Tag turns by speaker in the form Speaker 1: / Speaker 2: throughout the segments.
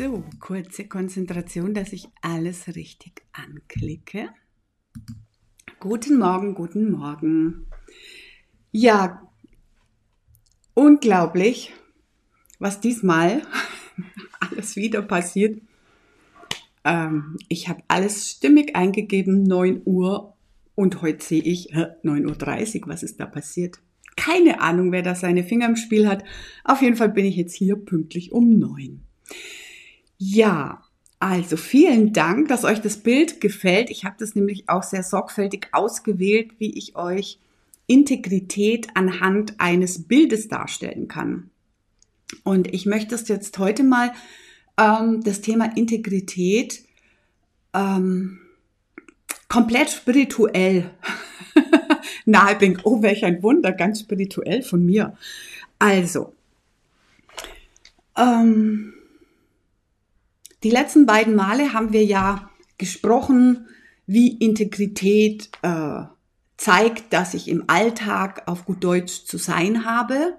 Speaker 1: So, kurze Konzentration, dass ich alles richtig anklicke. Guten Morgen, guten Morgen. Ja, unglaublich, was diesmal alles wieder passiert. Ähm, ich habe alles stimmig eingegeben, 9 Uhr und heute sehe ich 9.30 Uhr, was ist da passiert? Keine Ahnung, wer da seine Finger im Spiel hat. Auf jeden Fall bin ich jetzt hier pünktlich um 9. Ja, also vielen Dank, dass euch das Bild gefällt. Ich habe das nämlich auch sehr sorgfältig ausgewählt, wie ich euch Integrität anhand eines Bildes darstellen kann. Und ich möchte es jetzt heute mal ähm, das Thema Integrität ähm, komplett spirituell nahebringen. Oh, welch ein Wunder, ganz spirituell von mir. Also, ähm, die letzten beiden Male haben wir ja gesprochen, wie Integrität äh, zeigt, dass ich im Alltag auf gut Deutsch zu sein habe.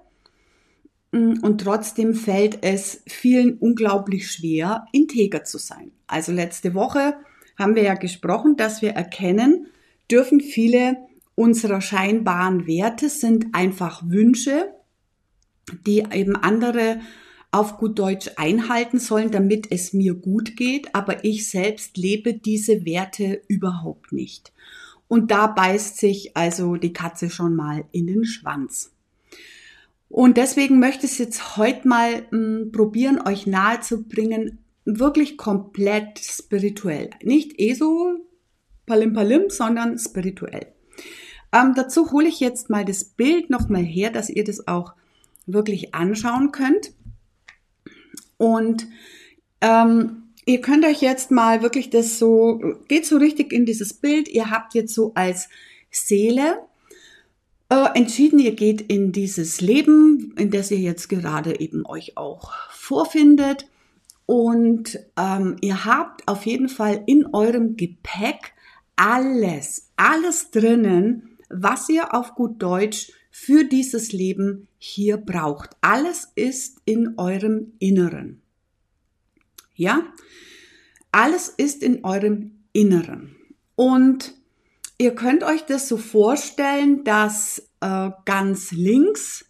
Speaker 1: Mm, und trotzdem fällt es vielen unglaublich schwer, integer zu sein. Also letzte Woche haben wir ja gesprochen, dass wir erkennen, dürfen viele unserer scheinbaren Werte sind einfach Wünsche, die eben andere auf gut Deutsch einhalten sollen, damit es mir gut geht, aber ich selbst lebe diese Werte überhaupt nicht. Und da beißt sich also die Katze schon mal in den Schwanz. Und deswegen möchte ich es jetzt heute mal m, hm, probieren, euch nahezubringen, wirklich komplett spirituell. Nicht eh so palim palim, sondern spirituell. Ähm, dazu hole ich jetzt mal das Bild nochmal her, dass ihr das auch wirklich anschauen könnt. Und ähm, ihr könnt euch jetzt mal wirklich das so, geht so richtig in dieses Bild. Ihr habt jetzt so als Seele äh, entschieden, ihr geht in dieses Leben, in das ihr jetzt gerade eben euch auch vorfindet. Und ähm, ihr habt auf jeden Fall in eurem Gepäck alles, alles drinnen, was ihr auf gut Deutsch für dieses Leben hier braucht. Alles ist in eurem Inneren. Ja? Alles ist in eurem Inneren. Und ihr könnt euch das so vorstellen, dass äh, ganz links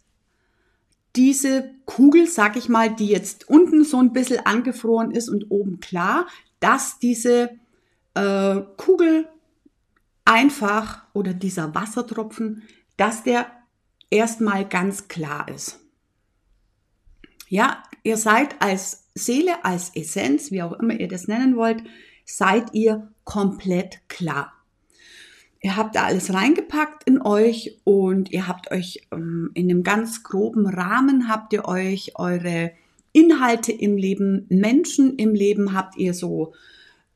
Speaker 1: diese Kugel, sag ich mal, die jetzt unten so ein bisschen angefroren ist und oben klar, dass diese äh, Kugel einfach oder dieser Wassertropfen, dass der erstmal ganz klar ist. Ja, ihr seid als Seele, als Essenz, wie auch immer ihr das nennen wollt, seid ihr komplett klar. Ihr habt da alles reingepackt in euch und ihr habt euch ähm, in einem ganz groben Rahmen habt ihr euch eure Inhalte im Leben, Menschen im Leben habt ihr so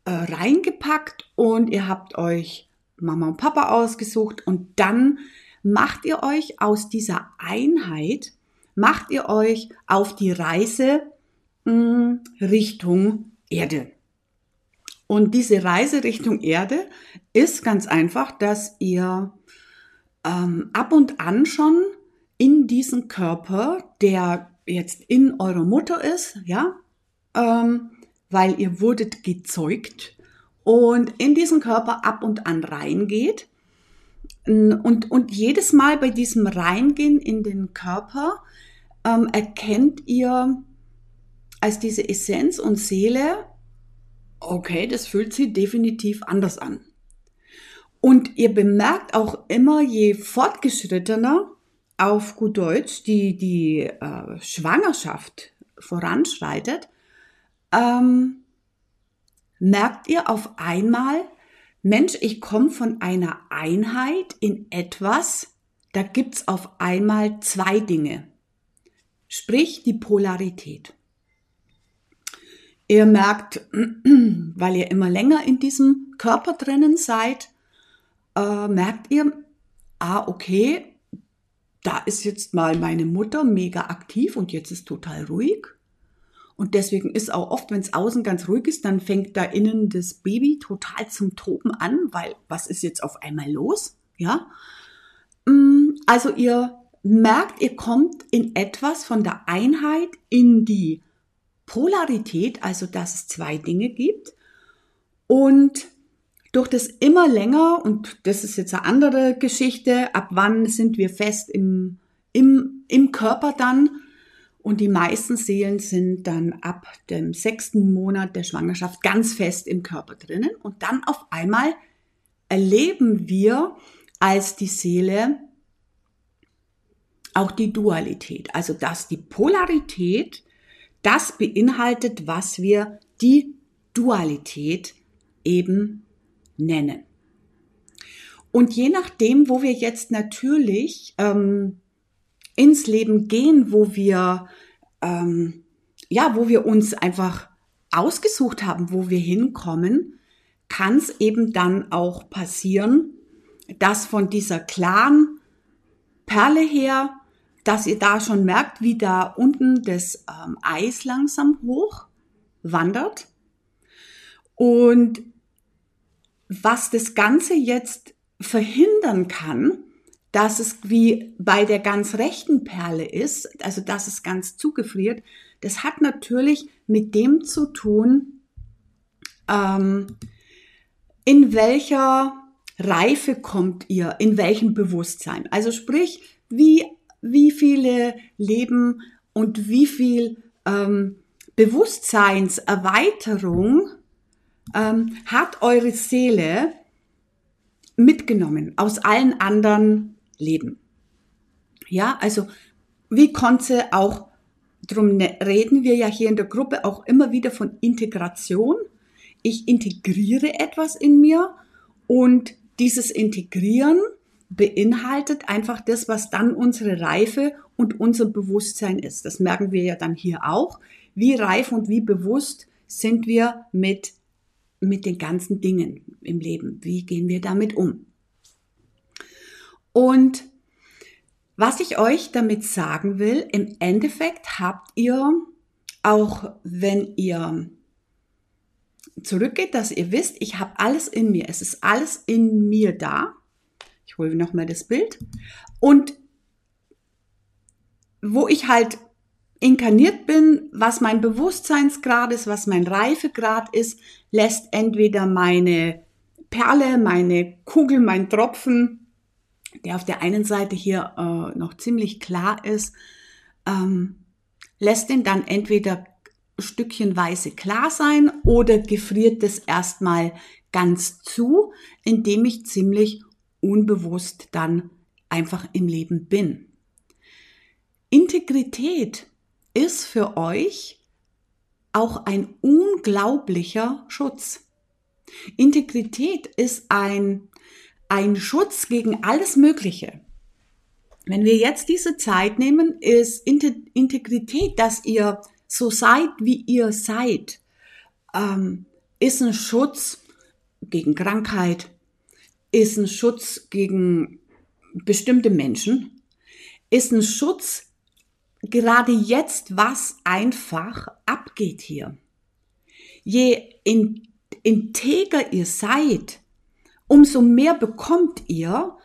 Speaker 1: äh, reingepackt und ihr habt euch Mama und Papa ausgesucht und dann macht ihr euch aus dieser Einheit, macht ihr euch auf die Reise mh, hm, Richtung Erde. Und diese Reise Richtung Erde ist ganz einfach, dass ihr ähm, ab und an schon in diesen Körper, der jetzt in eurer Mutter ist, ja, ähm, weil ihr wurdet gezeugt und in diesen Körper ab und an reingeht und, und jedes Mal bei diesem Reingehen in den Körper ähm, erkennt ihr als diese Essenz und Seele, okay, das fühlt sich definitiv anders an. Und ihr bemerkt auch immer, je fortgeschrittener auf gut Deutsch die, die äh, Schwangerschaft voranschreitet, ähm, merkt ihr auf einmal, Mensch, ich komme von einer Einheit in etwas, da gibt's auf einmal zwei Dinge. Sprich die Polarität. Ihr merkt, weil ihr immer länger in diesem Körper drinnen seid, äh, merkt ihr, ah, okay, da ist jetzt mal meine Mutter mega aktiv und jetzt ist total ruhig. Und deswegen ist auch oft, wenn es außen ganz ruhig ist, dann fängt da innen das Baby total zum Toben an, weil was ist jetzt auf einmal los? Ja. Mm, also ihr merkt, ihr kommt in etwas von der Einheit in die Polarität, also dass es zwei Dinge gibt. Und durch das immer länger, und das ist jetzt eine andere Geschichte, ab wann sind wir fest im, im, im Körper dann, und die meisten Seelen sind dann ab dem sechsten Monat der Schwangerschaft ganz fest im Körper drinnen. Und dann auf einmal erleben wir als die Seele auch die Dualität. Also dass die Polarität das beinhaltet, was wir die Dualität eben nennen. Und je nachdem, wo wir jetzt natürlich ähm, ins Leben gehen, wo wir, ähm, ja, wo wir uns einfach ausgesucht haben, wo wir hinkommen, kann es eben dann auch passieren, dass von dieser klaren Perle her, dass ihr da schon merkt, wie da unten das ähm, Eis langsam hoch wandert. Und was das Ganze jetzt verhindern kann, dass es wie bei der ganz rechten Perle ist, also dass es ganz zugefriert, das hat natürlich mit dem zu tun, ähm, in welcher Reife kommt ihr, in welchem Bewusstsein. Also sprich, wie, wie viele Leben und wie viel ähm, Bewusstseinserweiterung ähm, hat eure Seele mitgenommen aus allen anderen leben. Ja, also wie konnte auch, drum ne, reden wir ja hier in der Gruppe auch immer wieder von Integration. Ich integriere etwas in mir und dieses Integrieren beinhaltet einfach das, was dann unsere Reife und unser Bewusstsein ist. Das merken wir ja dann hier auch. Wie reif und wie bewusst sind wir mit, mit den ganzen Dingen im Leben? Wie gehen wir damit um? Und was ich euch damit sagen will, im Endeffekt habt ihr, auch wenn ihr zurückgeht, dass ihr wisst, ich habe alles in mir. Es ist alles in mir da. Ich hole nochmal das Bild. Und wo ich halt inkarniert bin, was mein Bewusstseinsgrad ist, was mein Reifegrad ist, lässt entweder meine Perle, meine Kugel, mein Tropfen der auf der einen Seite hier äh, noch ziemlich klar ist, ähm, lässt den dann entweder stückchenweise klar sein oder gefriert es erstmal ganz zu, indem ich ziemlich unbewusst dann einfach im Leben bin. Integrität ist für euch auch ein unglaublicher Schutz. Integrität ist ein ein Schutz gegen alles Mögliche. Wenn wir jetzt diese Zeit nehmen, ist Integrität, dass ihr so seid, wie ihr seid, ähm, ist ein Schutz gegen Krankheit, ist ein Schutz gegen bestimmte Menschen, ist ein Schutz gerade jetzt, was einfach abgeht hier. Je in, integer ihr seid, umso mehr bekommt ihr,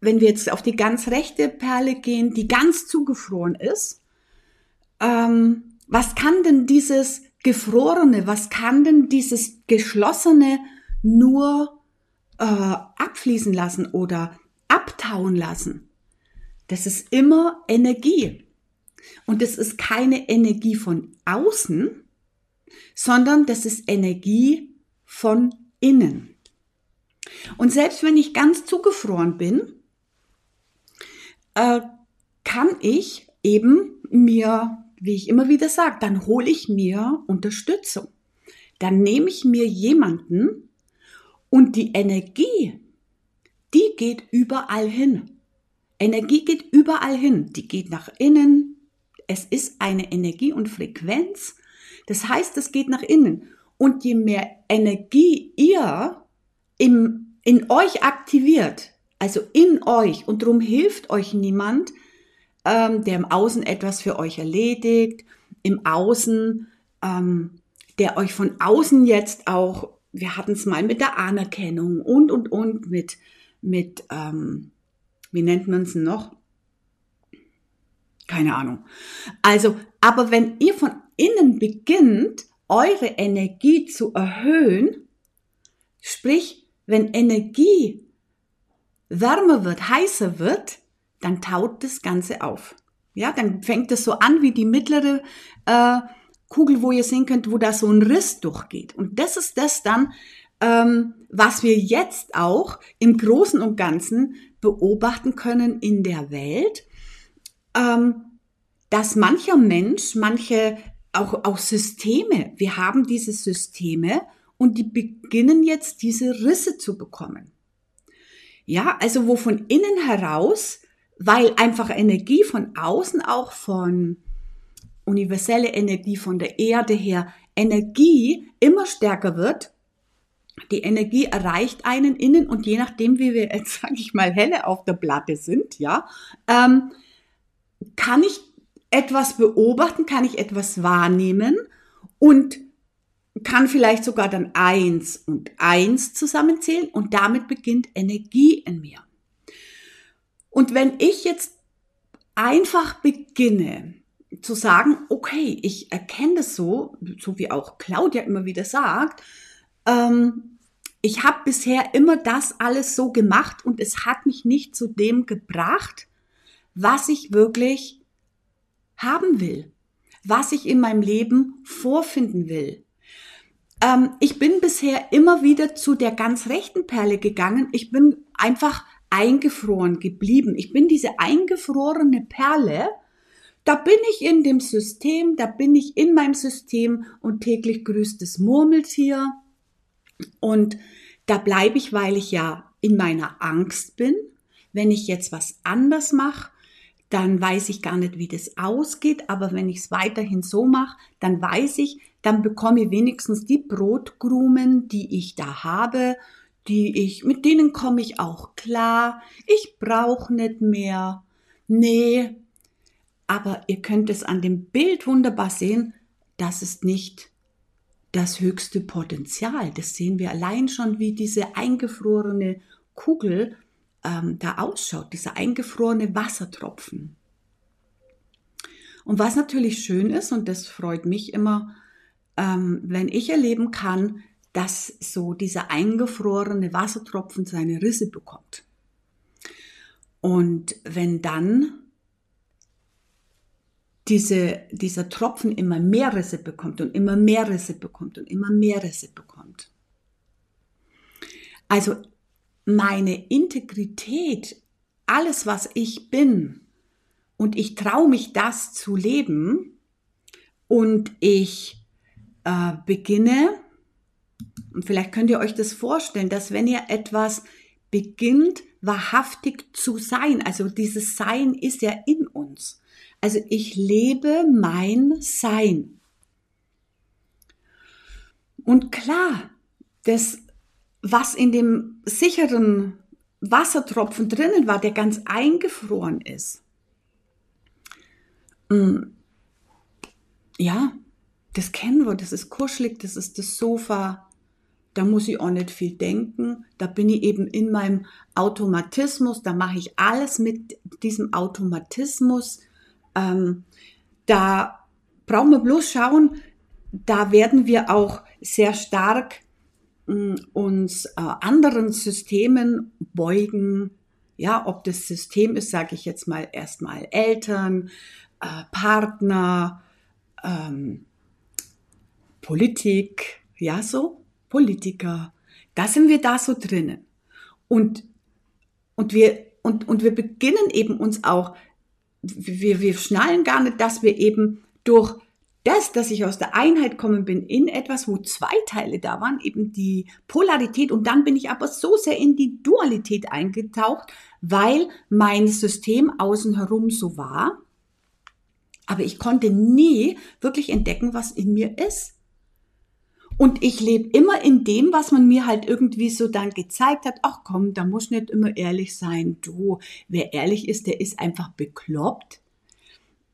Speaker 1: wenn wir jetzt auf die ganz rechte Perle gehen, die ganz zugefroren ist. Ähm, was kann denn dieses Gefrorene, was kann denn dieses Geschlossene nur äh, abfließen lassen oder abtauen lassen? Das ist immer Energie. Und das ist keine Energie von außen, sondern das ist Energie von innen. Und selbst wenn ich ganz zugefroren bin, äh, kann ich eben mir, wie ich immer wieder sage, dann hole ich mir Unterstützung. Dann nehme ich mir jemanden und die Energie, die geht überall hin. Energie geht überall hin. Die geht nach innen. Es ist eine Energie und Frequenz. Das heißt, es geht nach innen. Und je mehr Energie ihr im in euch aktiviert, also in euch, und darum hilft euch niemand, ähm, der im Außen etwas für euch erledigt, im Außen, ähm, der euch von außen jetzt auch, wir hatten es mal mit der Anerkennung und, und, und, mit, mit ähm, wie nennt man es noch? Keine Ahnung. Also, aber wenn ihr von innen beginnt, eure Energie zu erhöhen, sprich, wenn Energie wärmer wird, heißer wird, dann taut das Ganze auf. Ja, dann fängt es so an wie die mittlere äh, Kugel, wo ihr sehen könnt, wo da so ein Riss durchgeht. Und das ist das dann, ähm, was wir jetzt auch im Großen und Ganzen beobachten können in der Welt, ähm, dass mancher Mensch, manche auch, auch Systeme, wir haben diese Systeme und die beginnen jetzt diese Risse zu bekommen. Ja, also wo von innen heraus, weil einfach Energie von außen auch von universelle Energie von der Erde her, Energie immer stärker wird. Die Energie erreicht einen innen und je nachdem, wie wir jetzt, sage ich mal, helle auf der Platte sind, ja, ähm, kann ich etwas beobachten, kann ich etwas wahrnehmen und kann vielleicht sogar dann eins und eins zusammenzählen und damit beginnt Energie in mir. Und wenn ich jetzt einfach beginne zu sagen, okay, ich erkenne das so, so wie auch Claudia immer wieder sagt, ähm, ich habe bisher immer das alles so gemacht und es hat mich nicht zu dem gebracht, was ich wirklich haben will, was ich in meinem Leben vorfinden will. Ähm, ich bin bisher immer wieder zu der ganz rechten Perle gegangen. Ich bin einfach eingefroren geblieben. Ich bin diese eingefrorene Perle. Da bin ich in dem System, da bin ich in meinem System und täglich grüßt das Murmeltier. Und da bleibe ich, weil ich ja in meiner Angst bin. Wenn ich jetzt was anders mache, dann weiß ich gar nicht, wie das ausgeht. Aber wenn ich es weiterhin so mache, dann weiß ich, dann bekomme ich wenigstens die Brotkrumen, die ich da habe, die ich, mit denen komme ich auch klar. Ich brauche nicht mehr. Nee. Aber ihr könnt es an dem Bild wunderbar sehen, das ist nicht das höchste Potenzial. Das sehen wir allein schon, wie diese eingefrorene Kugel ähm, da ausschaut, dieser eingefrorene Wassertropfen. Und was natürlich schön ist, und das freut mich immer, ähm, wenn ich erleben kann, dass so dieser eingefrorene Wassertropfen seine Risse bekommt. Und wenn dann diese, dieser Tropfen immer mehr Risse bekommt und immer mehr Risse bekommt und immer mehr Risse bekommt. Also meine Integrität, alles, was ich bin, und ich traue mich, das zu leben, und ich äh, beginne, und vielleicht könnt ihr euch das vorstellen, dass wenn ihr etwas beginnt, wahrhaftig zu sein, also dieses Sein ist ja in uns. Also ich lebe mein Sein. Und klar, das was in dem sicheren Wassertropfen drinnen war, der ganz eingefroren ist. Mm. Ja, das kennen wir, das ist kuschelig, das ist das Sofa, da muss ich auch nicht viel denken, da bin ich eben in meinem Automatismus, da mache ich alles mit diesem Automatismus. Ähm, da brauchen wir bloß schauen, da werden wir auch sehr stark uns äh, anderen Systemen beugen. Ja, ob das System ist, sage ich jetzt mal erstmal Eltern, äh, Partner, ähm, Politik, ja so, Politiker. Da sind wir da so drinnen. Und, und wir, und, und wir beginnen eben uns auch, wir, wir schnallen gar nicht, dass wir eben durch das, dass ich aus der Einheit kommen bin in etwas, wo zwei Teile da waren, eben die Polarität und dann bin ich aber so sehr in die Dualität eingetaucht, weil mein System außen herum so war. Aber ich konnte nie wirklich entdecken, was in mir ist. Und ich lebe immer in dem, was man mir halt irgendwie so dann gezeigt hat. Ach komm, da muss nicht immer ehrlich sein. Du, wer ehrlich ist, der ist einfach bekloppt.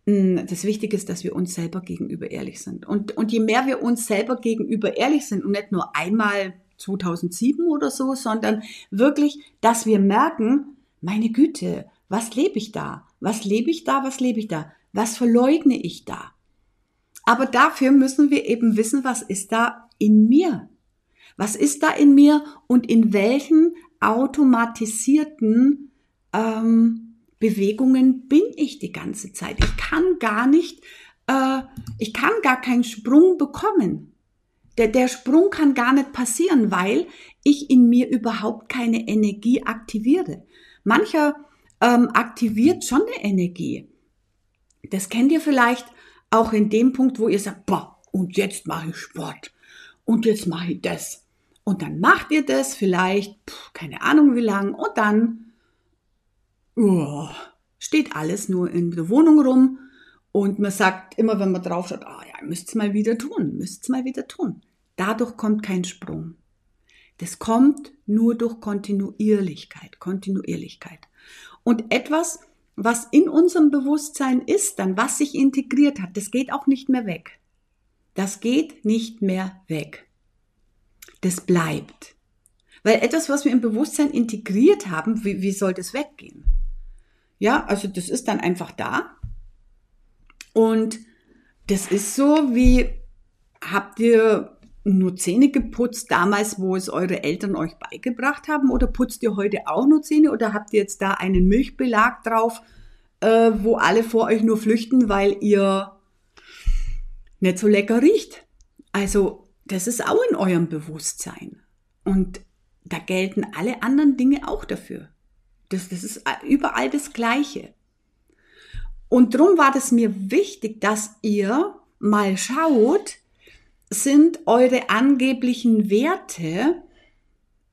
Speaker 1: Hm, das Wichtige ist, dass wir uns selber gegenüber ehrlich sind. Und, und je mehr wir uns selber gegenüber ehrlich sind und nicht nur einmal 2007 oder so, sondern wirklich, dass wir merken, meine Güte, was lebe ich da? Was lebe ich da? Was lebe ich da? Was verleugne ich da? Aber dafür müssen wir eben wissen, was ist da in mir? Was ist da in mir und in welchen automatisierten ähm, Bewegungen bin ich die ganze Zeit? Ich kann gar nicht, äh, ich kann gar keinen Sprung bekommen. Der, der Sprung kann gar nicht passieren, weil ich in mir überhaupt keine Energie aktiviere. Mancher ähm, aktiviert schon eine Energie. Das kennt ihr vielleicht auch in dem Punkt, wo ihr sagt, boah, und jetzt mache ich Sport und jetzt mache ich das. Und dann macht ihr das vielleicht, pff, keine Ahnung wie lang, und dann oh, steht alles nur in der Wohnung rum und man sagt immer, wenn man drauf schaut, ah ja, müsst mal wieder tun, müsst mal wieder tun. Dadurch kommt kein Sprung. Das kommt nur durch Kontinuierlichkeit, Kontinuierlichkeit. Und etwas, was in unserem Bewusstsein ist, dann was sich integriert hat, das geht auch nicht mehr weg. Das geht nicht mehr weg. Das bleibt. Weil etwas, was wir im Bewusstsein integriert haben, wie, wie soll das weggehen? Ja, also das ist dann einfach da. Und das ist so wie, habt ihr nur Zähne geputzt damals, wo es eure Eltern euch beigebracht haben? Oder putzt ihr heute auch nur Zähne? Oder habt ihr jetzt da einen Milchbelag drauf, äh, wo alle vor euch nur flüchten, weil ihr nicht so lecker riecht? Also, das ist auch in eurem Bewusstsein. Und da gelten alle anderen Dinge auch dafür. Das, das ist überall das Gleiche. Und darum war das mir wichtig, dass ihr mal schaut, sind eure angeblichen Werte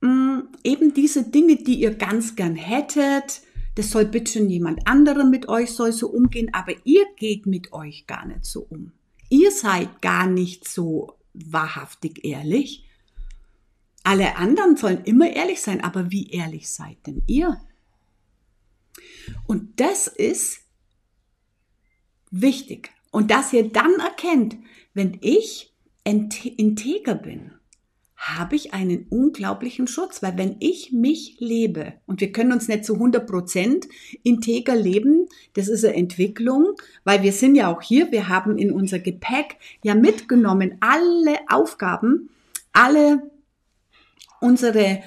Speaker 1: mh, mm, eben diese Dinge, die ihr ganz gern hättet. Das soll bitte schon jemand anderer mit euch soll so umgehen, aber ihr geht mit euch gar nicht so um. Ihr seid gar nicht so wahrhaftig ehrlich. Alle anderen sollen immer ehrlich sein, aber wie ehrlich seid denn ihr? Und das ist wichtig. Und dass ihr dann erkennt, wenn ich integer bin, habe ich einen unglaublichen Schutz, weil wenn ich mich lebe und wir können uns nicht zu 100 Prozent integer leben, das ist eine Entwicklung, weil wir sind ja auch hier, wir haben in unser Gepäck ja mitgenommen alle Aufgaben, alle unsere,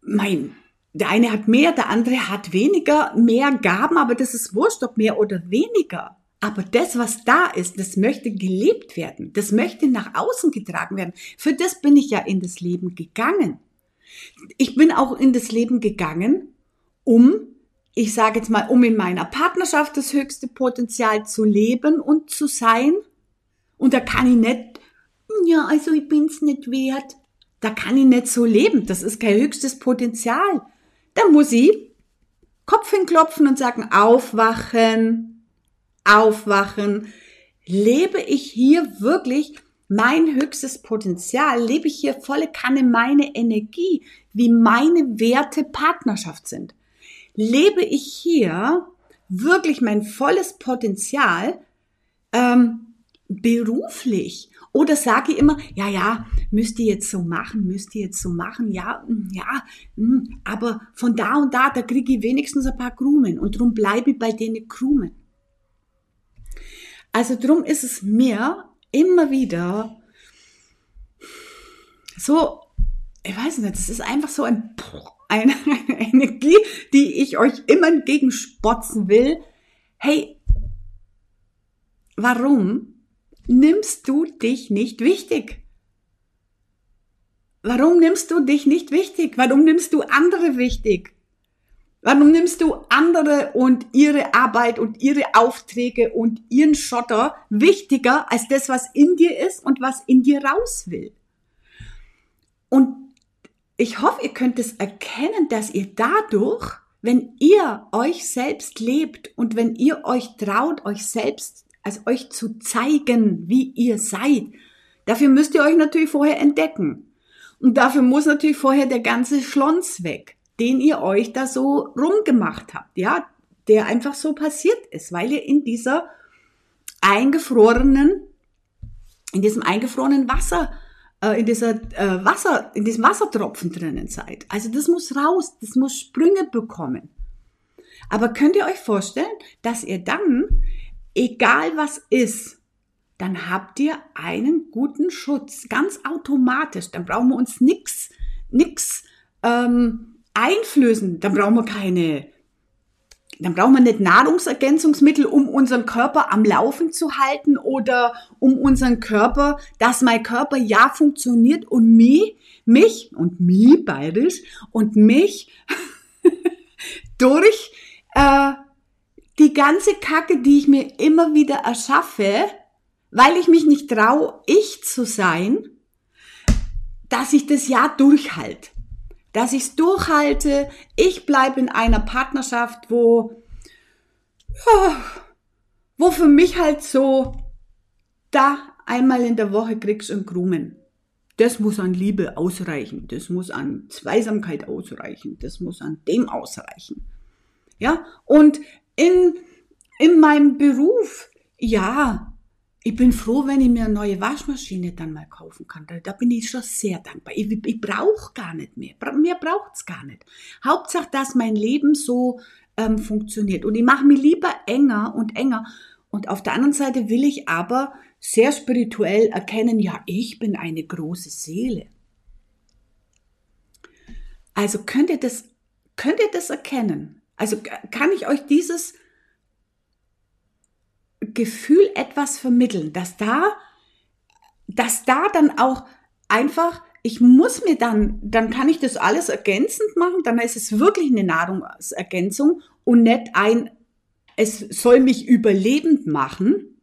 Speaker 1: mein, der eine hat mehr, der andere hat weniger, mehr Gaben, aber das ist wurscht, ob mehr oder weniger. Aber das, was da ist, das möchte gelebt werden. Das möchte nach außen getragen werden. Für das bin ich ja in das Leben gegangen. Ich bin auch in das Leben gegangen, um, ich sage jetzt mal, um in meiner Partnerschaft das höchste Potenzial zu leben und zu sein. Und da kann ich nicht, ja, also ich bin's nicht wert. Da kann ich nicht so leben. Das ist kein höchstes Potenzial. Da muss ich Kopf hinklopfen und sagen, aufwachen, aufwachen? Lebe ich hier wirklich mein höchstes Potenzial? Lebe ich hier volle Kanne meine Energie, wie meine Werte Partnerschaft sind? Lebe ich hier wirklich mein volles Potenzial ähm, beruflich? Oder sage ich immer, ja, ja, müsst ihr jetzt so machen, müsst ihr jetzt so machen, ja, hm, ja, hm, aber von da und da, da kriege ich wenigstens ein paar Krumen und darum bleibe ich bei denen Krumen. Also drum ist es mir immer wieder so, ich weiß nicht, es ist einfach so ein, eine, eine Energie, die ich euch immer entgegenspotzen will. Hey, warum nimmst du dich nicht wichtig? Warum nimmst du dich nicht wichtig? Warum nimmst du andere wichtig? Warum nimmst du andere und ihre Arbeit und ihre Aufträge und ihren Schotter wichtiger als das, was in dir ist und was in dir raus will? Und ich hoffe, ihr könnt es erkennen, dass ihr dadurch, wenn ihr euch selbst lebt und wenn ihr euch traut, euch selbst, als euch zu zeigen, wie ihr seid, dafür müsst ihr euch natürlich vorher entdecken. Und dafür muss natürlich vorher der ganze Schlons weg den ihr euch da so rumgemacht habt, ja, der einfach so passiert ist, weil ihr in dieser eingefrorenen, in diesem eingefrorenen Wasser, äh, in dieser äh, Wasser, in diesem Wassertropfen drinnen seid. Also das muss raus, das muss Sprünge bekommen. Aber könnt ihr euch vorstellen, dass ihr dann, egal was ist, dann habt ihr einen guten Schutz, ganz automatisch. Dann brauchen wir uns nichts nix, ähm, einflößen. Dann brauchen wir keine, dann brauchen wir nicht Nahrungsergänzungsmittel, um unseren Körper am Laufen zu halten oder um unseren Körper, dass mein Körper ja funktioniert und mich, mich und mich bayerisch und mich durch äh, die ganze Kacke, die ich mir immer wieder erschaffe, weil ich mich nicht traue, ich zu sein, dass ich das ja durchhalte. Dass ich es durchhalte. Ich bleibe in einer Partnerschaft, wo, ja, wo für mich halt so, da einmal in der Woche kriegst du einen Krumen. Das muss an Liebe ausreichen. Das muss an Zweisamkeit ausreichen. Das muss an dem ausreichen. Ja, und in, in meinem Beruf, ja, ich bin froh, wenn ich mir eine neue Waschmaschine dann mal kaufen kann. Da, da bin ich schon sehr dankbar. Ich, ich brauche gar nicht mehr. Mehr braucht's gar nicht. Hauptsache, dass mein Leben so ähm, funktioniert. Und ich mache mich lieber enger und enger. Und auf der anderen Seite will ich aber sehr spirituell erkennen, ja, ich bin eine große Seele. Also könnt ihr das, könnt ihr das erkennen? Also kann ich euch dieses Gefühl etwas vermitteln, dass da, dass da dann auch einfach, ich muss mir dann, dann kann ich das alles ergänzend machen, dann ist es wirklich eine Nahrungsergänzung und nicht ein, es soll mich überlebend machen,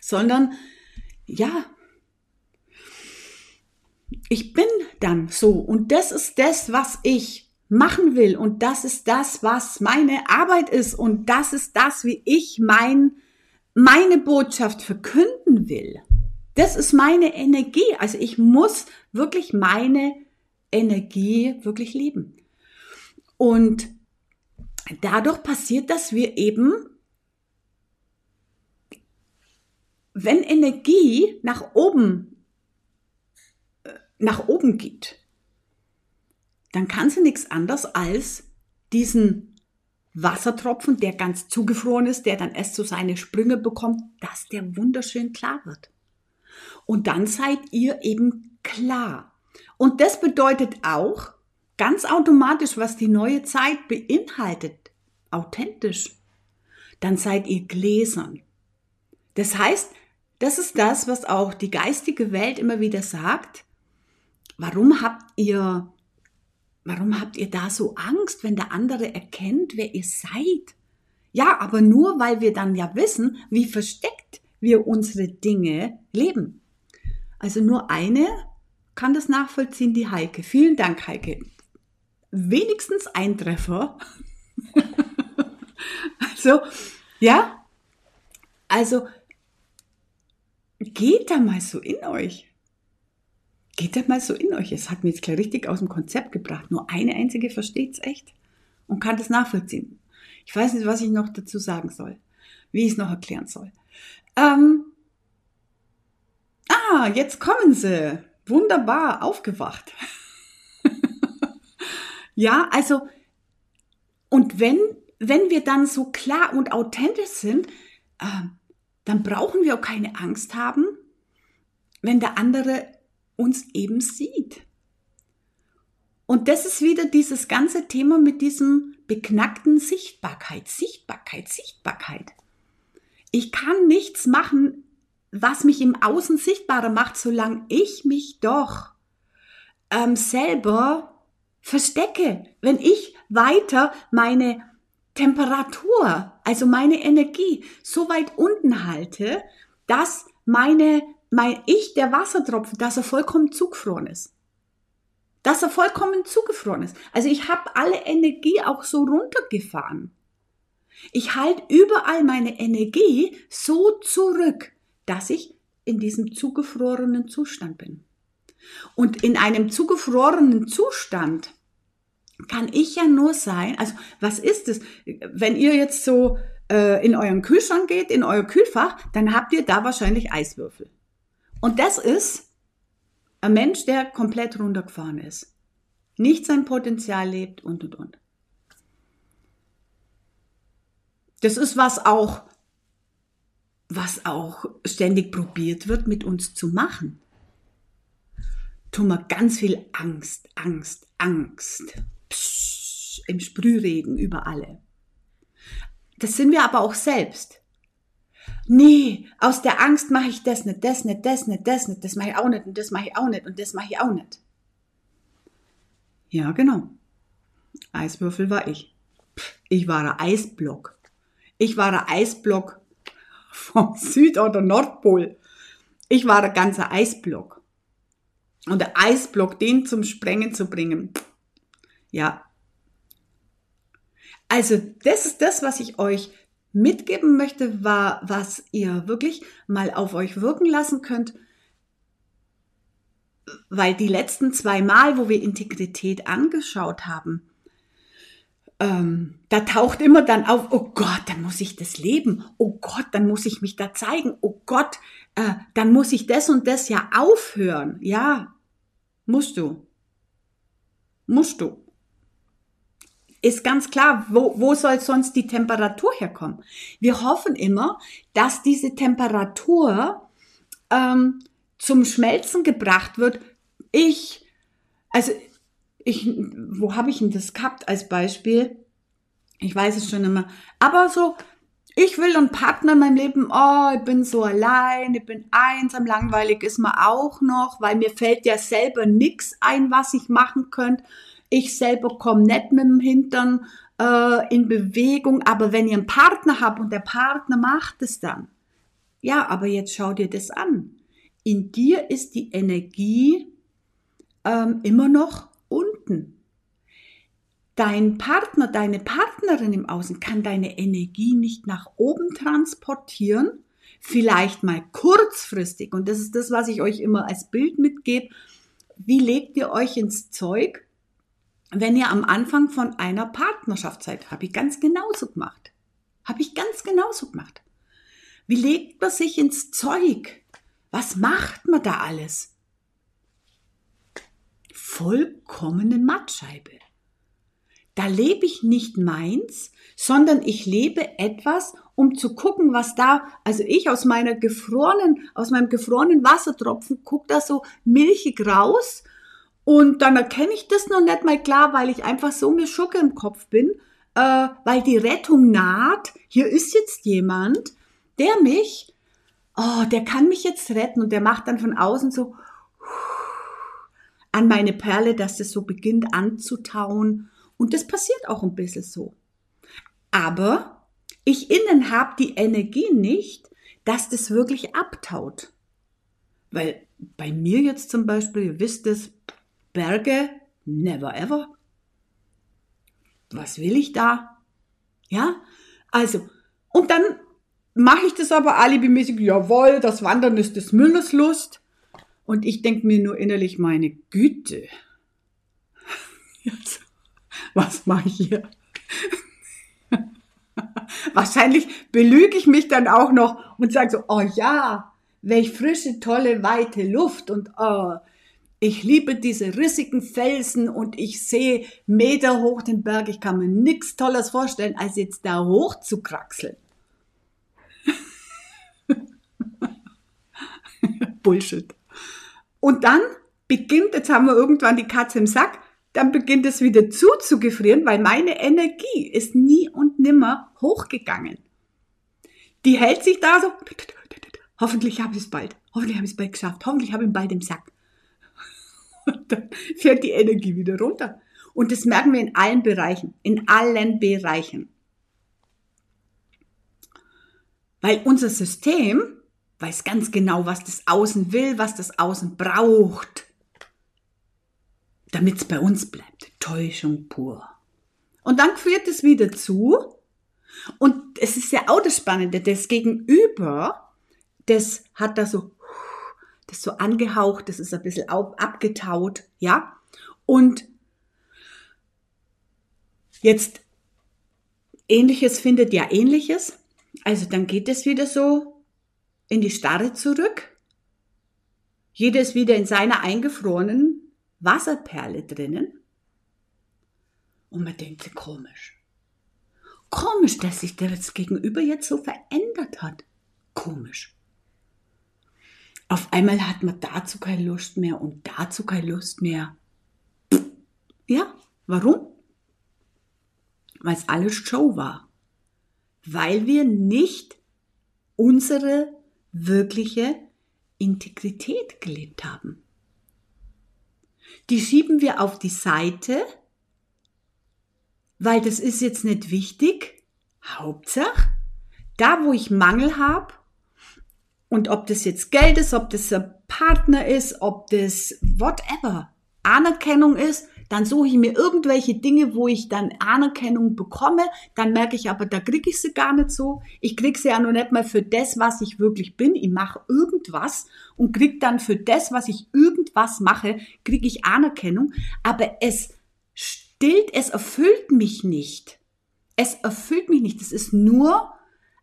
Speaker 1: sondern ja, ich bin dann so und das ist das, was ich machen will. Und das ist das, was meine Arbeit ist. Und das ist das, wie ich mein, meine Botschaft verkünden will. Das ist meine Energie. Also ich muss wirklich meine Energie wirklich lieben. Und dadurch passiert, dass wir eben, wenn Energie nach oben, äh, nach oben geht, dann kann sie nichts anderes als diesen Wassertropfen, der ganz zugefroren ist, der dann erst so seine Sprünge bekommt, dass der wunderschön klar wird. Und dann seid ihr eben klar. Und das bedeutet auch ganz automatisch, was die neue Zeit beinhaltet, authentisch. Dann seid ihr gläsern. Das heißt, das ist das, was auch die geistige Welt immer wieder sagt. Warum habt ihr Warum habt ihr da so Angst, wenn der andere erkennt, wer ihr seid? Ja, aber nur weil wir dann ja wissen, wie versteckt wir unsere Dinge leben. Also nur eine kann das nachvollziehen, die Heike. Vielen Dank, Heike. Wenigstens ein Treffer. also, ja, also geht da mal so in euch. Geht das mal so in euch. Es hat mir jetzt gleich richtig aus dem Konzept gebracht. Nur eine einzige versteht es echt und kann das nachvollziehen. Ich weiß nicht, was ich noch dazu sagen soll, wie ich es noch erklären soll. Ähm, ah, jetzt kommen sie. Wunderbar, aufgewacht. ja, also, und wenn, wenn wir dann so klar und authentisch sind, äh, dann brauchen wir auch keine Angst haben, wenn der andere uns eben sieht. Und das ist wieder dieses ganze Thema mit diesem beknackten Sichtbarkeit, Sichtbarkeit, Sichtbarkeit. Ich kann nichts machen, was mich im Außen sichtbarer macht, solange ich mich doch ähm, selber verstecke. Wenn ich weiter meine Temperatur, also meine Energie so weit unten halte, dass meine mein Ich, der Wassertropfen, dass er vollkommen zugefroren ist. Dass er vollkommen zugefroren ist. Also ich habe alle Energie auch so runtergefahren. Ich halte überall meine Energie so zurück, dass ich in diesem zugefrorenen Zustand bin. Und in einem zugefrorenen Zustand kann ich ja nur sein, also was ist es, wenn ihr jetzt so äh, in euren Kühlschrank geht, in euer Kühlfach, dann habt ihr da wahrscheinlich Eiswürfel. Und das ist ein Mensch, der komplett runtergefahren ist, nicht sein Potenzial lebt und, und, und. Das ist was auch was auch ständig probiert wird, mit uns zu machen. Tun wir ganz viel Angst, Angst, Angst. Psch, Im Sprühregen über alle. Das sind wir aber auch selbst. Nee, aus der Angst mache ich das nicht, das nicht, das nicht, das nicht, das mache ich auch nicht und das mache ich auch nicht und das mache ich auch nicht. Ja, genau. Eiswürfel war ich. Ich war ein Eisblock. Ich war ein Eisblock vom Süd- oder Nordpol. Ich war ein ganzer Eisblock. Und der Eisblock, den zum Sprengen zu bringen, ja. Also, das ist das, was ich euch mitgeben möchte, war, was ihr wirklich mal auf euch wirken lassen könnt. Weil die letzten zwei Mal, wo wir Integrität angeschaut haben, ähm, da taucht immer dann auf, oh Gott, dann muss ich das leben, oh Gott, dann muss ich mich da zeigen, oh Gott, äh, dann muss ich das und das ja aufhören. Ja, musst du. Musst du. Ist ganz klar, wo, wo soll sonst die Temperatur herkommen? Wir hoffen immer, dass diese Temperatur ähm, zum Schmelzen gebracht wird. Ich, also ich, wo habe ich denn das gehabt als Beispiel? Ich weiß es schon immer. Aber so, ich will einen Partner in meinem Leben, oh, ich bin so allein, ich bin einsam, langweilig ist mir auch noch, weil mir fällt ja selber nichts ein, was ich machen könnte. Ich selber komme nicht mit dem Hintern äh, in Bewegung, aber wenn ihr einen Partner habt und der Partner macht es dann. Ja, aber jetzt schau dir das an. In dir ist die Energie ähm, immer noch unten. Dein Partner, deine Partnerin im Außen kann deine Energie nicht nach oben transportieren, vielleicht mal kurzfristig. Und das ist das, was ich euch immer als Bild mitgebe. Wie legt ihr euch ins Zeug, wenn ihr am Anfang von einer Partnerschaft seid? Habe ich ganz genauso gemacht. Habe ich ganz genauso gemacht. Wie legt man sich ins Zeug? Was macht man da alles? vollkommene Mattscheibe. Da lebe ich nicht meins, sondern ich lebe etwas, um zu gucken, was da, also ich aus meiner gefrorenen, aus meinem gefrorenen Wassertropfen guck da so milchig raus und dann erkenne ich das noch nicht mal klar, weil ich einfach so eine Schucke im Kopf bin, äh, weil die Rettung naht. Hier ist jetzt jemand, der mich, oh, der kann mich jetzt retten und der macht dann von außen so, an meine Perle, dass das so beginnt anzutauen. Und das passiert auch ein bisschen so. Aber ich innen habe die Energie nicht, dass das wirklich abtaut. Weil bei mir jetzt zum Beispiel, ihr wisst es, Berge, never ever. Was will ich da? Ja, also, und dann mache ich das aber alibimäßig, jawohl, das Wandern ist des Müllers Lust. Und ich denke mir nur innerlich, meine Güte, was mache ich hier? Wahrscheinlich belüge ich mich dann auch noch und sage so, oh ja, welch frische, tolle, weite Luft und oh, ich liebe diese rissigen Felsen und ich sehe Meter hoch den Berg. Ich kann mir nichts Tolles vorstellen, als jetzt da hoch zu kraxeln. Bullshit. Und dann beginnt, jetzt haben wir irgendwann die Katze im Sack, dann beginnt es wieder zuzugefrieren, weil meine Energie ist nie und nimmer hochgegangen. Die hält sich da so, hoffentlich habe ich es bald, hoffentlich habe ich es bald geschafft, hoffentlich habe ich ihn bald im Sack. Dann fährt die Energie wieder runter. Und das merken wir in allen Bereichen, in allen Bereichen. Weil unser System weiß ganz genau, was das Außen will, was das Außen braucht, damit es bei uns bleibt. Täuschung pur. Und dann führt es wieder zu. Und es ist ja auch das Spannende, das Gegenüber, das hat da so, das so angehaucht, das ist ein bisschen abgetaut, ja. Und jetzt Ähnliches findet ja Ähnliches. Also dann geht es wieder so in die Starre zurück. Jeder ist wieder in seiner eingefrorenen Wasserperle drinnen. Und man denkt sich komisch. Komisch, dass sich das Gegenüber jetzt so verändert hat. Komisch. Auf einmal hat man dazu keine Lust mehr und dazu keine Lust mehr. Ja, warum? Weil es alles Show war. Weil wir nicht unsere wirkliche Integrität gelebt haben. Die schieben wir auf die Seite, weil das ist jetzt nicht wichtig. Hauptsache, da wo ich Mangel habe, und ob das jetzt Geld ist, ob das ein Partner ist, ob das whatever, Anerkennung ist, dann suche ich mir irgendwelche Dinge, wo ich dann Anerkennung bekomme, dann merke ich aber, da kriege ich sie gar nicht so. Ich kriege sie ja noch nicht mal für das, was ich wirklich bin. Ich mache irgendwas und kriege dann für das, was ich irgendwas mache, kriege ich Anerkennung, aber es stillt, es erfüllt mich nicht. Es erfüllt mich nicht. Es ist nur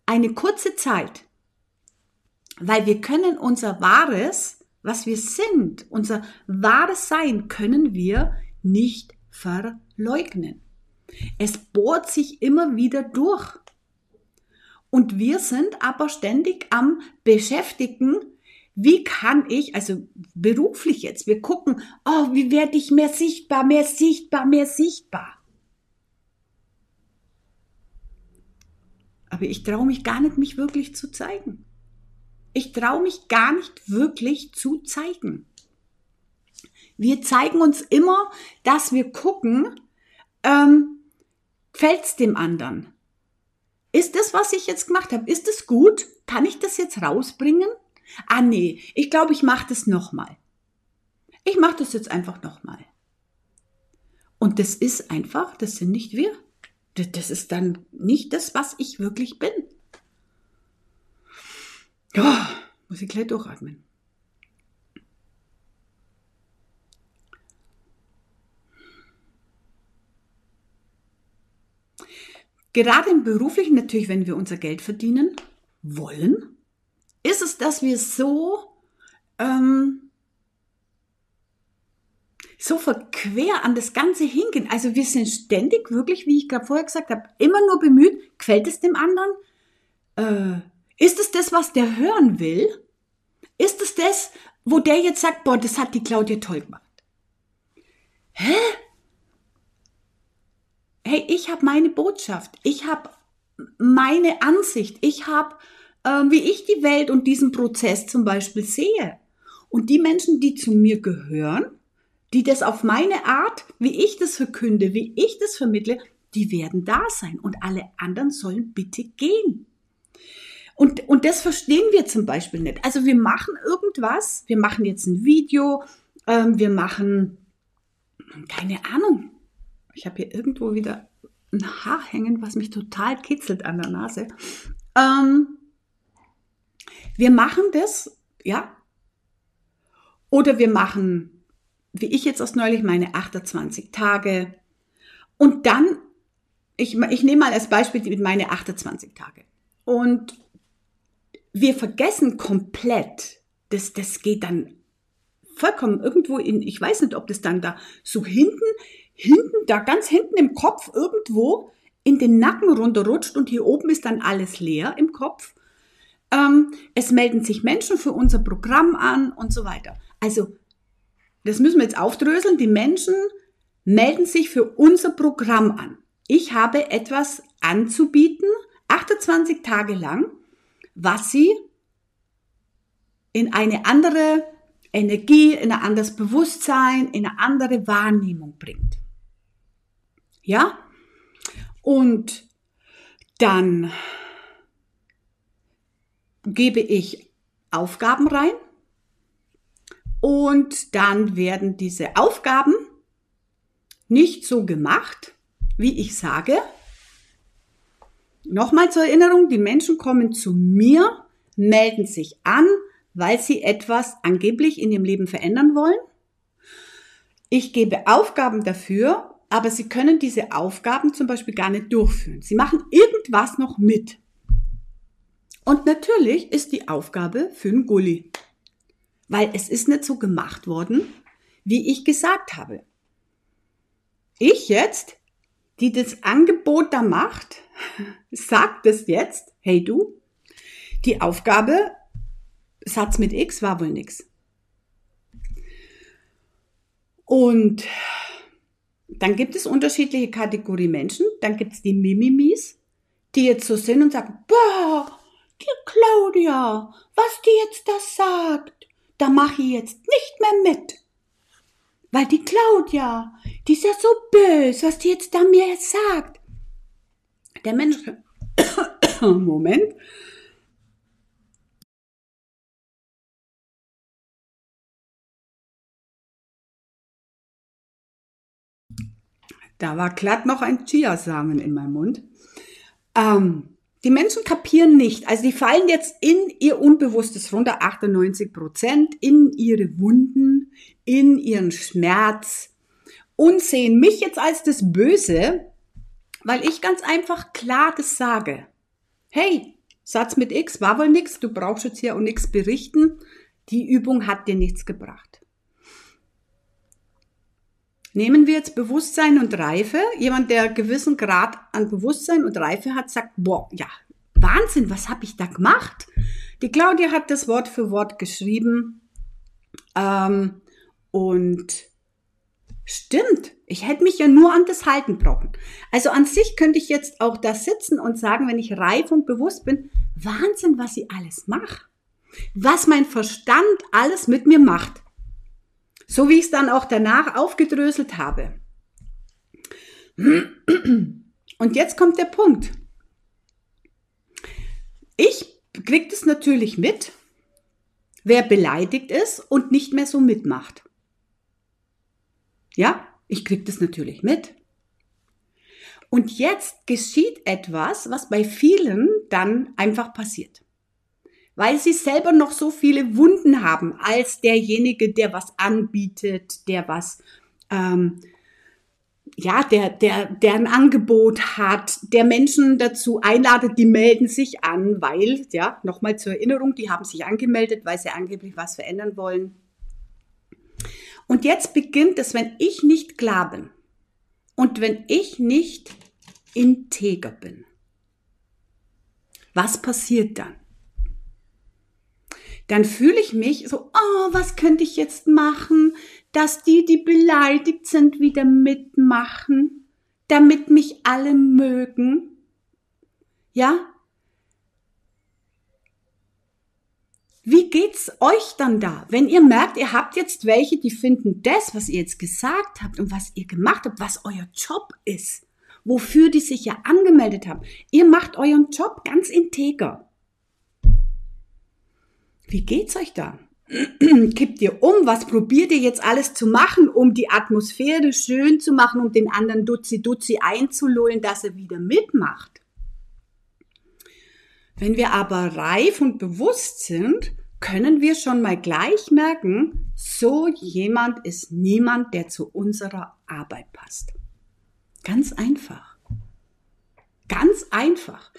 Speaker 1: eine kurze Zeit. Weil wir können unser wahres, was wir sind, unser wahres Sein können wir nicht verleugnen. Es bohrt sich immer wieder durch. Und wir sind aber ständig am Beschäftigen, wie kann ich, also beruflich jetzt, wir gucken, oh, wie werde ich mehr sichtbar, mehr sichtbar, mehr sichtbar. Aber ich traue mich gar nicht, mich wirklich zu zeigen. Ich traue mich gar nicht wirklich zu zeigen. Wir zeigen uns immer, dass wir gucken, ähm, fällt's dem anderen? Ist das, was ich jetzt gemacht habe, ist es gut? Kann ich das jetzt rausbringen? Ah nee, ich glaube, ich mache das nochmal. Ich mache das jetzt einfach nochmal. Und das ist einfach, das sind nicht wir. Das ist dann nicht das, was ich wirklich bin. Oh, muss ich gleich durchatmen. Gerade im beruflichen natürlich, wenn wir unser Geld verdienen wollen, ist es, dass wir so ähm, so verquer an das Ganze hingehen. Also wir sind ständig wirklich, wie ich gerade vorher gesagt habe, immer nur bemüht, gefällt es dem anderen? Äh, ist es das, was der hören will? Ist es das, wo der jetzt sagt, boah, das hat die Claudia toll gemacht? Hä? Hey, ich habe meine Botschaft, ich habe meine Ansicht, ich habe, äh, wie ich die Welt und diesen Prozess zum Beispiel sehe. Und die Menschen, die zu mir gehören, die das auf meine Art, wie ich das verkünde, wie ich das vermittle, die werden da sein und alle anderen sollen bitte gehen. Und, und das verstehen wir zum Beispiel nicht. Also wir machen irgendwas, wir machen jetzt ein Video, ähm, wir machen, keine Ahnung, ich habe hier irgendwo wieder ein Haar hängen, was mich total kitzelt an der Nase. Ähm, wir machen das, ja, oder wir machen, wie ich jetzt aus neulich, meine 28 Tage. Und dann, ich, ich nehme mal als Beispiel meine 28 Tage. Und wir vergessen komplett, das, das geht dann vollkommen irgendwo in, ich weiß nicht, ob das dann da so hinten, hinten, da ganz hinten im Kopf irgendwo in den Nacken runterrutscht und hier oben ist dann alles leer im Kopf. Ähm, es melden sich Menschen für unser Programm an und so weiter. Also, das müssen wir jetzt aufdröseln. Die Menschen melden sich für unser Programm an. Ich habe etwas anzubieten, 28 Tage lang was sie in eine andere Energie, in ein anderes Bewusstsein, in eine andere Wahrnehmung bringt. Ja? Und dann gebe ich Aufgaben rein und dann werden diese Aufgaben nicht so gemacht, wie ich sage, Nochmal zur Erinnerung, die Menschen kommen zu mir, melden sich an, weil sie etwas angeblich in ihrem Leben verändern wollen. Ich gebe Aufgaben dafür, aber sie können diese Aufgaben zum Beispiel gar nicht durchführen. Sie machen irgendwas noch mit. Und natürlich ist die Aufgabe für einen Gulli. Weil es ist nicht so gemacht worden, wie ich gesagt habe. Ich jetzt, die das Angebot da macht, sagt es jetzt, hey du, Die Aufgabe, Satz mit X, war wohl nix. Und dann gibt es unterschiedliche Kategorie Menschen. Dann gibt es die Mimimis, die jetzt so sind und sagen, boah, die Claudia, was die jetzt das sagt, da mache ich jetzt nicht mehr mit. Weil die Claudia, die ist ja so böse, was die jetzt da mir sagt. Der Mensch, Moment, Da war glatt noch ein Chiasamen in meinem Mund. Ähm, die Menschen kapieren nicht. Also die fallen jetzt in ihr Unbewusstes runter, 98 Prozent, in ihre Wunden, in ihren Schmerz und sehen mich jetzt als das Böse, weil ich ganz einfach klar das sage. Hey, Satz mit X war wohl nix, du brauchst jetzt hier auch nichts berichten. Die Übung hat dir nichts gebracht. Nehmen wir jetzt Bewusstsein und Reife. Jemand, der gewissen Grad an Bewusstsein und Reife hat, sagt, boah, ja, Wahnsinn, was habe ich da gemacht? Die Claudia hat das Wort für Wort geschrieben. Ähm, und stimmt, ich hätte mich ja nur an das halten brauchen. Also an sich könnte ich jetzt auch da sitzen und sagen, wenn ich reif und bewusst bin, Wahnsinn, was ich alles mache. Was mein Verstand alles mit mir macht. So wie ich es dann auch danach aufgedröselt habe. Und jetzt kommt der Punkt. Ich kriege das natürlich mit, wer beleidigt ist und nicht mehr so mitmacht. Ja, ich kriege das natürlich mit. Und jetzt geschieht etwas, was bei vielen dann einfach passiert weil sie selber noch so viele Wunden haben als derjenige, der was anbietet, der was, ähm, ja, der, der, der ein Angebot hat, der Menschen dazu einladet, die melden sich an, weil, ja, nochmal zur Erinnerung, die haben sich angemeldet, weil sie angeblich was verändern wollen. Und jetzt beginnt es, wenn ich nicht klar bin und wenn ich nicht integer bin. Was passiert dann? dann fühle ich mich so, oh, was könnte ich jetzt machen, dass die, die beleidigt sind, wieder mitmachen, damit mich alle mögen. Ja? Wie geht's euch dann da? Wenn ihr merkt, ihr habt jetzt welche, die finden das, was ihr jetzt gesagt habt und was ihr gemacht habt, was euer Job ist, wofür die sich ja angemeldet haben. Ihr macht euren Job ganz integer. Wie geht's euch da? Kippt ihr um? Was probiert ihr jetzt alles zu machen, um die Atmosphäre schön zu machen, um den anderen Dutzi Dutzi einzulullen, dass er wieder mitmacht? Wenn wir aber reif und bewusst sind, können wir schon mal gleich merken, so jemand ist niemand, der zu unserer Arbeit passt. Ganz einfach. Ganz einfach.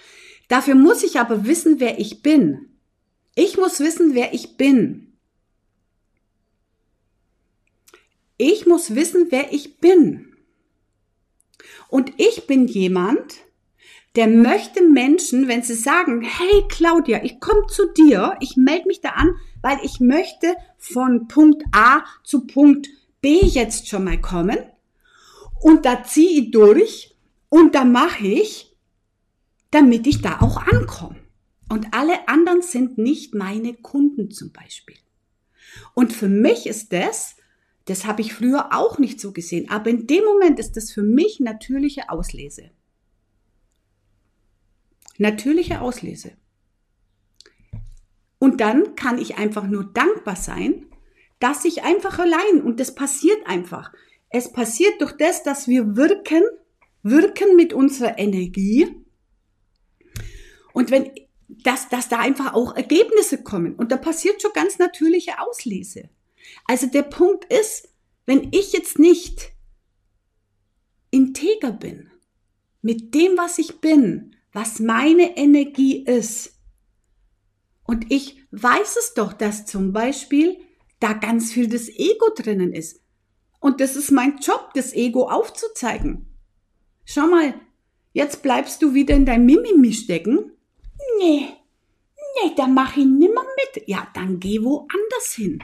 Speaker 1: Dafür muss ich aber wissen, wer ich bin. Ich muss wissen, wer ich bin. Ich muss wissen, wer ich bin. Und ich bin jemand, der möchte Menschen, wenn sie sagen, hey Claudia, ich komme zu dir, ich melde mich da an, weil ich möchte von Punkt A zu Punkt B jetzt schon mal kommen. Und da ziehe ich durch und da mache ich, damit ich da auch ankomme. Und alle anderen sind nicht meine Kunden zum Beispiel. Und für mich ist das, das habe ich früher auch nicht so gesehen, aber in dem Moment ist das für mich natürliche Auslese. Natürliche Auslese. Und dann kann ich einfach nur dankbar sein, dass ich einfach allein, und das passiert einfach. Es passiert durch das, dass wir wirken, wirken mit unserer Energie. Und wenn dass, dass da einfach auch Ergebnisse kommen. Und da passiert schon ganz natürliche Auslese. Also der Punkt ist, wenn ich jetzt nicht integer bin mit dem, was ich bin, was meine Energie ist, und ich weiß es doch, dass zum Beispiel da ganz viel das Ego drinnen ist. Und das ist mein Job, das Ego aufzuzeigen. Schau mal, jetzt bleibst du wieder in dein Mimimi stecken Nee, Nee, da mach ich nimmer mit. Ja, dann geh woanders hin.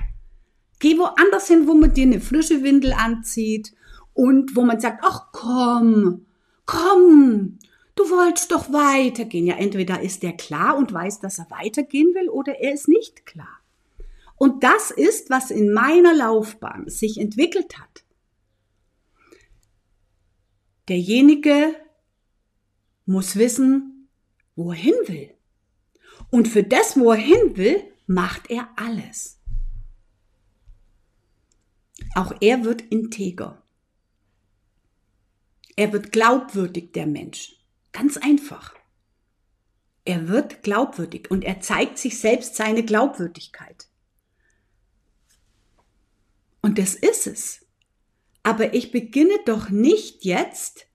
Speaker 1: Geh woanders hin, wo man dir eine frische Windel anzieht und wo man sagt, ach komm, komm, du wolltest doch weitergehen. Ja, entweder ist der klar und weiß, dass er weitergehen will oder er ist nicht klar. Und das ist, was in meiner Laufbahn sich entwickelt hat. Derjenige muss wissen, wo er hin will. Und für das, wo er hin will, macht er alles. Auch er wird integer. Er wird glaubwürdig, der Mensch. Ganz einfach. Er wird glaubwürdig und er zeigt sich selbst seine Glaubwürdigkeit. Und das ist es. Aber ich beginne doch nicht jetzt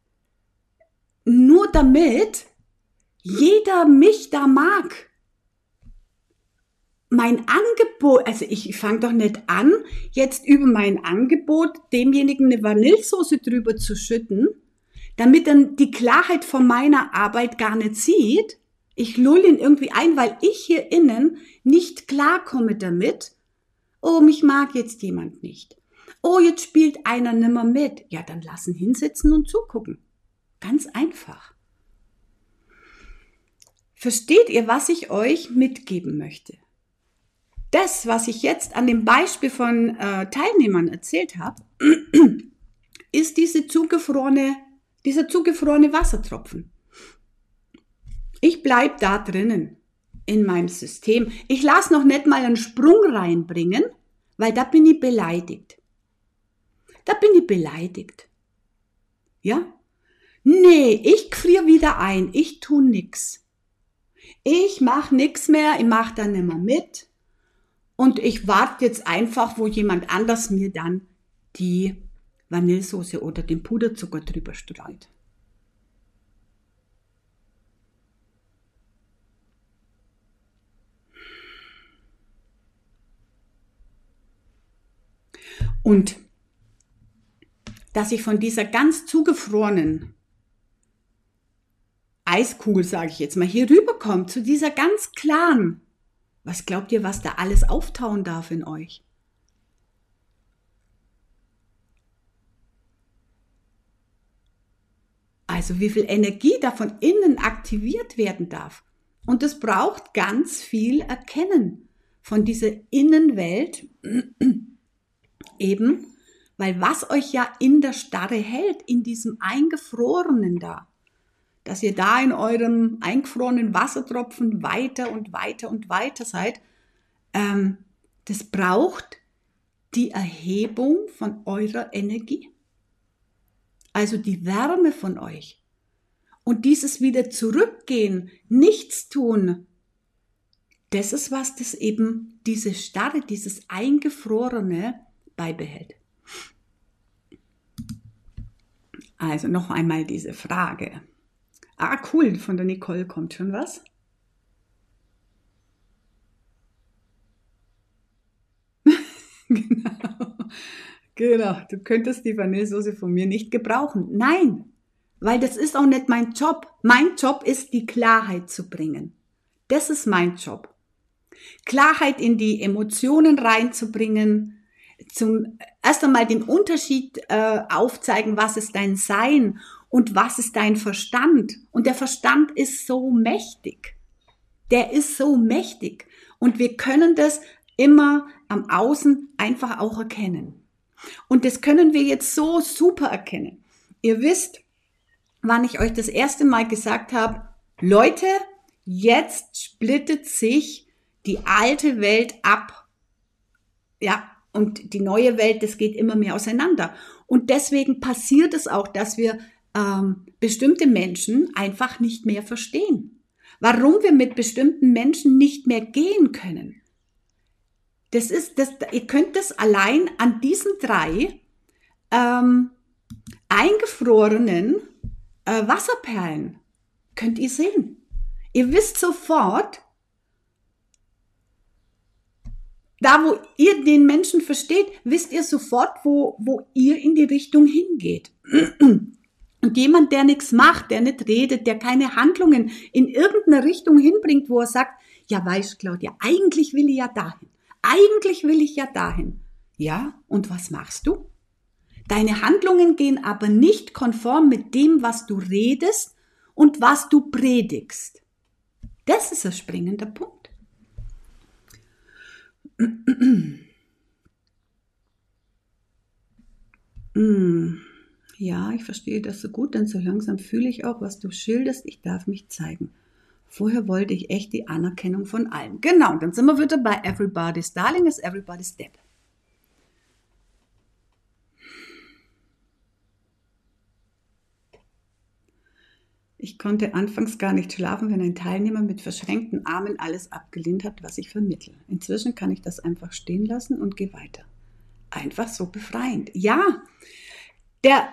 Speaker 1: nur damit jeder mich da mag. Mein Angebot, also ich fange doch nicht an, jetzt über mein Angebot demjenigen eine Vanillesoße drüber zu schütten, damit dann die Klarheit von meiner Arbeit gar nicht sieht. Ich lull ihn irgendwie ein, weil ich hier innen nicht klarkomme damit. Oh, mich mag jetzt jemand nicht. Oh, jetzt spielt einer nimmer mit. Ja, dann lassen hinsitzen und zugucken. Ganz einfach. Versteht ihr, was ich euch mitgeben möchte? Das, was ich jetzt an dem Beispiel von äh, Teilnehmern erzählt habe, ist diese zugefrorene, dieser zugefrorene Wassertropfen. Ich bleib da drinnen in meinem System. Ich lasse noch nicht mal einen Sprung reinbringen, weil da bin ich beleidigt. Da bin ich beleidigt. Ja? Nee, ich friere wieder ein. Ich tu nix. Ich mach nix mehr. Ich mach dann nimmer mit. Und ich warte jetzt einfach, wo jemand anders mir dann die Vanillesoße oder den Puderzucker drüber streut. Und dass ich von dieser ganz zugefrorenen Eiskugel, sage ich jetzt mal, hier rüberkomme, zu dieser ganz klaren, was glaubt ihr, was da alles auftauen darf in euch? Also wie viel Energie da von innen aktiviert werden darf. Und es braucht ganz viel Erkennen von dieser Innenwelt eben, weil was euch ja in der Starre hält, in diesem Eingefrorenen da, dass ihr da in eurem eingefrorenen Wassertropfen weiter und weiter und weiter seid, ähm, das braucht die Erhebung von eurer Energie. Also die Wärme von euch. Und dieses wieder zurückgehen, nichts tun, das ist was, das eben diese Starre, dieses Eingefrorene beibehält. Also noch einmal diese Frage. Ah, cool, von der Nicole kommt schon was. genau. Genau, du könntest die Vanillesoße von mir nicht gebrauchen. Nein, weil das ist auch nicht mein Job. Mein Job ist, die Klarheit zu bringen. Das ist mein Job. Klarheit in die Emotionen reinzubringen, zum erst einmal den Unterschied äh, aufzeigen, was ist dein Sein und was ist dein Verstand. Und der Verstand ist so mächtig. Der ist so mächtig. Und wir können das immer am Außen einfach auch erkennen. Und das können wir jetzt so super erkennen. Ihr wisst, wann ich euch das erste Mal gesagt habe, Leute, jetzt splittet sich die alte Welt ab. Ja, und die neue Welt, das geht immer mehr auseinander. Und deswegen passiert es auch, dass wir ähm, bestimmte Menschen einfach nicht mehr verstehen. Warum wir mit bestimmten Menschen nicht mehr gehen können. Das ist, das, ihr könnt das allein an diesen drei ähm, eingefrorenen äh, Wasserperlen könnt ihr sehen. Ihr wisst sofort, da wo ihr den Menschen versteht, wisst ihr sofort, wo, wo ihr in die Richtung hingeht. Und jemand, der nichts macht, der nicht redet, der keine Handlungen in irgendeine Richtung hinbringt, wo er sagt, ja, weißt Claudia, eigentlich will ich ja dahin. Eigentlich will ich ja dahin. Ja, und was machst du? Deine Handlungen gehen aber nicht konform mit dem, was du redest und was du predigst. Das ist ein springender Punkt. Ja, ich verstehe das so gut, denn so langsam fühle ich auch, was du schilderst. Ich darf mich zeigen. Vorher wollte ich echt die Anerkennung von allen. Genau, dann sind wir wieder bei Everybody's Darling is Everybody's Dead. Ich konnte anfangs gar nicht schlafen, wenn ein Teilnehmer mit verschränkten Armen alles abgelehnt hat, was ich vermittle. Inzwischen kann ich das einfach stehen lassen und gehe weiter. Einfach so befreiend. Ja, der,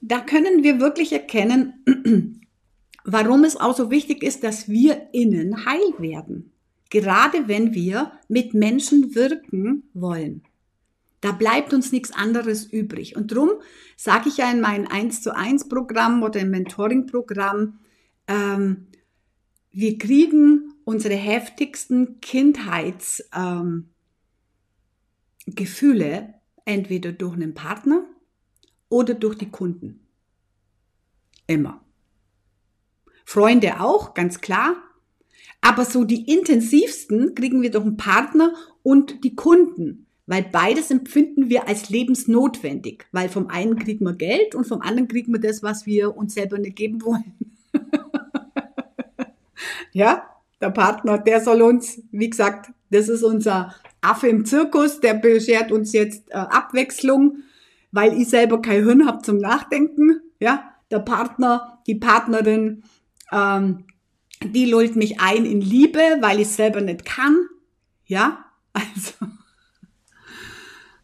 Speaker 1: da können wir wirklich erkennen, warum es auch so wichtig ist, dass wir innen heil werden. Gerade wenn wir mit Menschen wirken wollen. Da bleibt uns nichts anderes übrig. Und darum sage ich ja in meinem 1 zu 1 Programm oder im Mentoring-Programm, ähm, wir kriegen unsere heftigsten Kindheitsgefühle ähm, entweder durch einen Partner oder durch die Kunden. Immer. Freunde auch, ganz klar. Aber so die intensivsten kriegen wir durch einen Partner und die Kunden, weil beides empfinden wir als lebensnotwendig, weil vom einen kriegen wir Geld und vom anderen kriegen wir das, was wir uns selber nicht geben wollen. ja, der Partner, der soll uns, wie gesagt, das ist unser Affe im Zirkus, der beschert uns jetzt äh, Abwechslung, weil ich selber kein Hirn habe zum Nachdenken. Ja, der Partner, die Partnerin, ähm, die lullt mich ein in Liebe, weil ich selber nicht kann. Ja, also.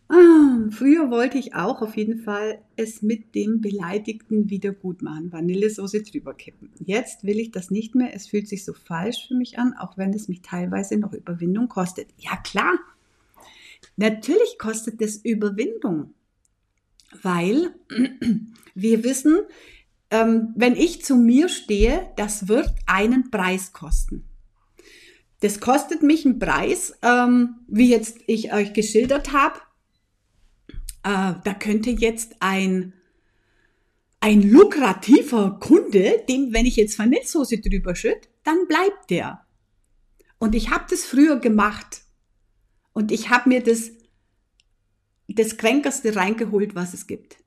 Speaker 1: Ah, früher wollte ich auch auf jeden Fall es mit dem Beleidigten wieder gut machen, Vanillesoße drüber kippen. Jetzt will ich das nicht mehr. Es fühlt sich so falsch für mich an, auch wenn es mich teilweise noch Überwindung kostet. Ja klar, natürlich kostet es Überwindung, weil wir wissen, ähm, wenn ich zu mir stehe, das wird einen Preis kosten. Das kostet mich einen Preis, ähm, wie jetzt ich euch geschildert habe. Äh, da könnte jetzt ein, ein lukrativer Kunde, dem, wenn ich jetzt Vanillesoße drüber schütte, dann bleibt der. Und ich habe das früher gemacht. Und ich habe mir das, das Kränkerste reingeholt, was es gibt.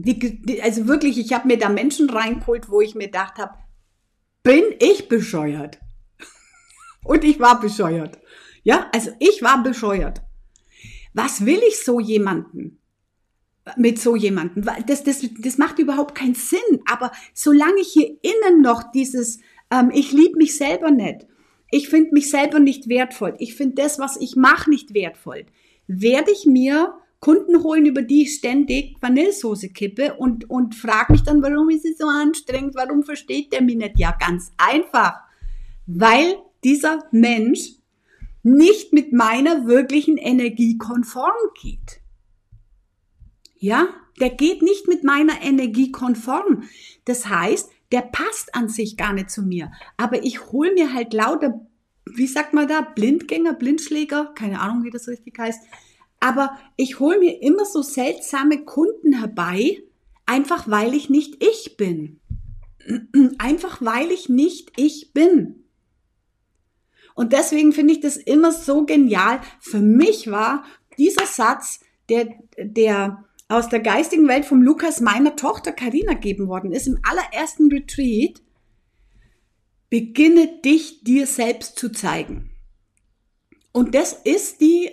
Speaker 1: Die, die, also wirklich, ich habe mir da Menschen reingeholt, wo ich mir gedacht habe, bin ich bescheuert? Und ich war bescheuert. Ja, also ich war bescheuert. Was will ich so jemanden? Mit so jemanden? Das, das, das macht überhaupt keinen Sinn. Aber solange ich hier innen noch dieses, ähm, ich liebe mich selber nicht, ich finde mich selber nicht wertvoll, ich finde das, was ich mache, nicht wertvoll, werde ich mir Kunden holen, über die ich ständig Vanillesoße kippe und, und frage mich dann, warum ist es so anstrengend, warum versteht der mich nicht? Ja, ganz einfach, weil dieser Mensch nicht mit meiner wirklichen Energie konform geht. Ja, der geht nicht mit meiner Energie konform. Das heißt, der passt an sich gar nicht zu mir. Aber ich hole mir halt lauter, wie sagt man da, Blindgänger, Blindschläger, keine Ahnung, wie das richtig heißt, aber ich hole mir immer so seltsame Kunden herbei, einfach weil ich nicht ich bin. Einfach weil ich nicht ich bin. Und deswegen finde ich das immer so genial. Für mich war dieser Satz, der, der aus der geistigen Welt vom Lukas meiner Tochter Karina gegeben worden ist, im allerersten Retreat, beginne dich dir selbst zu zeigen. Und das ist die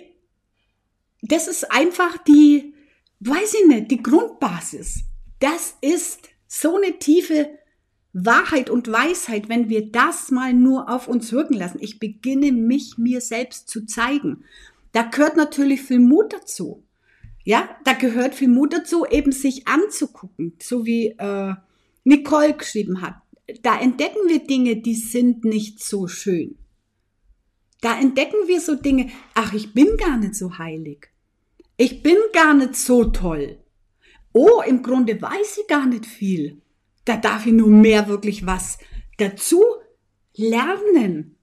Speaker 1: das ist einfach die, weiß ich nicht, die Grundbasis. Das ist so eine tiefe Wahrheit und Weisheit, wenn wir das mal nur auf uns wirken lassen. Ich beginne mich mir selbst zu zeigen. Da gehört natürlich viel Mut dazu. Ja, da gehört viel Mut dazu, eben sich anzugucken, so wie äh, Nicole geschrieben hat. Da entdecken wir Dinge, die sind nicht so schön. Da entdecken wir so Dinge, ach, ich bin gar nicht so heilig. Ich bin gar nicht so toll. Oh, im Grunde weiß ich gar nicht viel. da darf ich nur mehr wirklich was dazu lernen.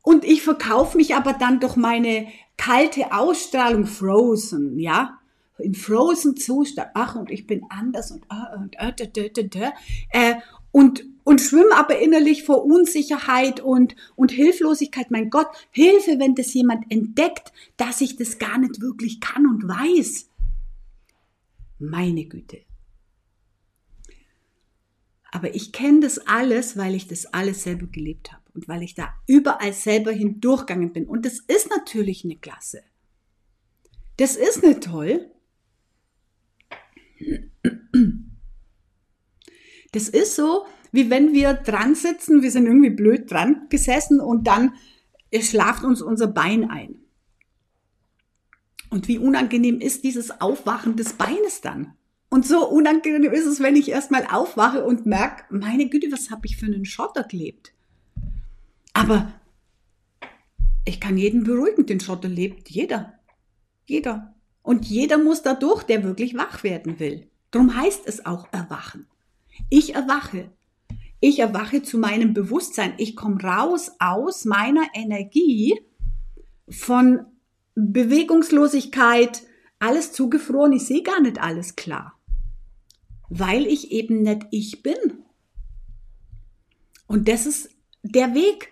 Speaker 1: Und ich verkaufe mich aber dann durch meine kalte Ausstrahlung frozen, ja, in frozen Zustand. Ach, und ich bin anders und ah, und äh, da, da, da, da, äh, und und schwimme aber innerlich vor Unsicherheit und und Hilflosigkeit. Mein Gott, Hilfe, wenn das jemand entdeckt, dass ich das gar nicht wirklich kann und weiß. Meine Güte. Aber ich kenne das alles, weil ich das alles selber gelebt habe und weil ich da überall selber hindurchgegangen bin. Und das ist natürlich eine Klasse. Das ist nicht toll. Das ist so, wie wenn wir dran sitzen, wir sind irgendwie blöd dran gesessen und dann schlaft uns unser Bein ein. Und wie unangenehm ist dieses Aufwachen des Beines dann? Und so unangenehm ist es, wenn ich erstmal aufwache und merke, meine Güte, was habe ich für einen Schotter gelebt? Aber ich kann jeden beruhigen, den Schotter lebt jeder. Jeder. Und jeder muss dadurch, der wirklich wach werden will. Darum heißt es auch erwachen. Ich erwache. Ich erwache zu meinem Bewusstsein. Ich komme raus aus meiner Energie von Bewegungslosigkeit, alles zugefroren. Ich sehe gar nicht alles klar. Weil ich eben nicht ich bin. Und das ist der Weg.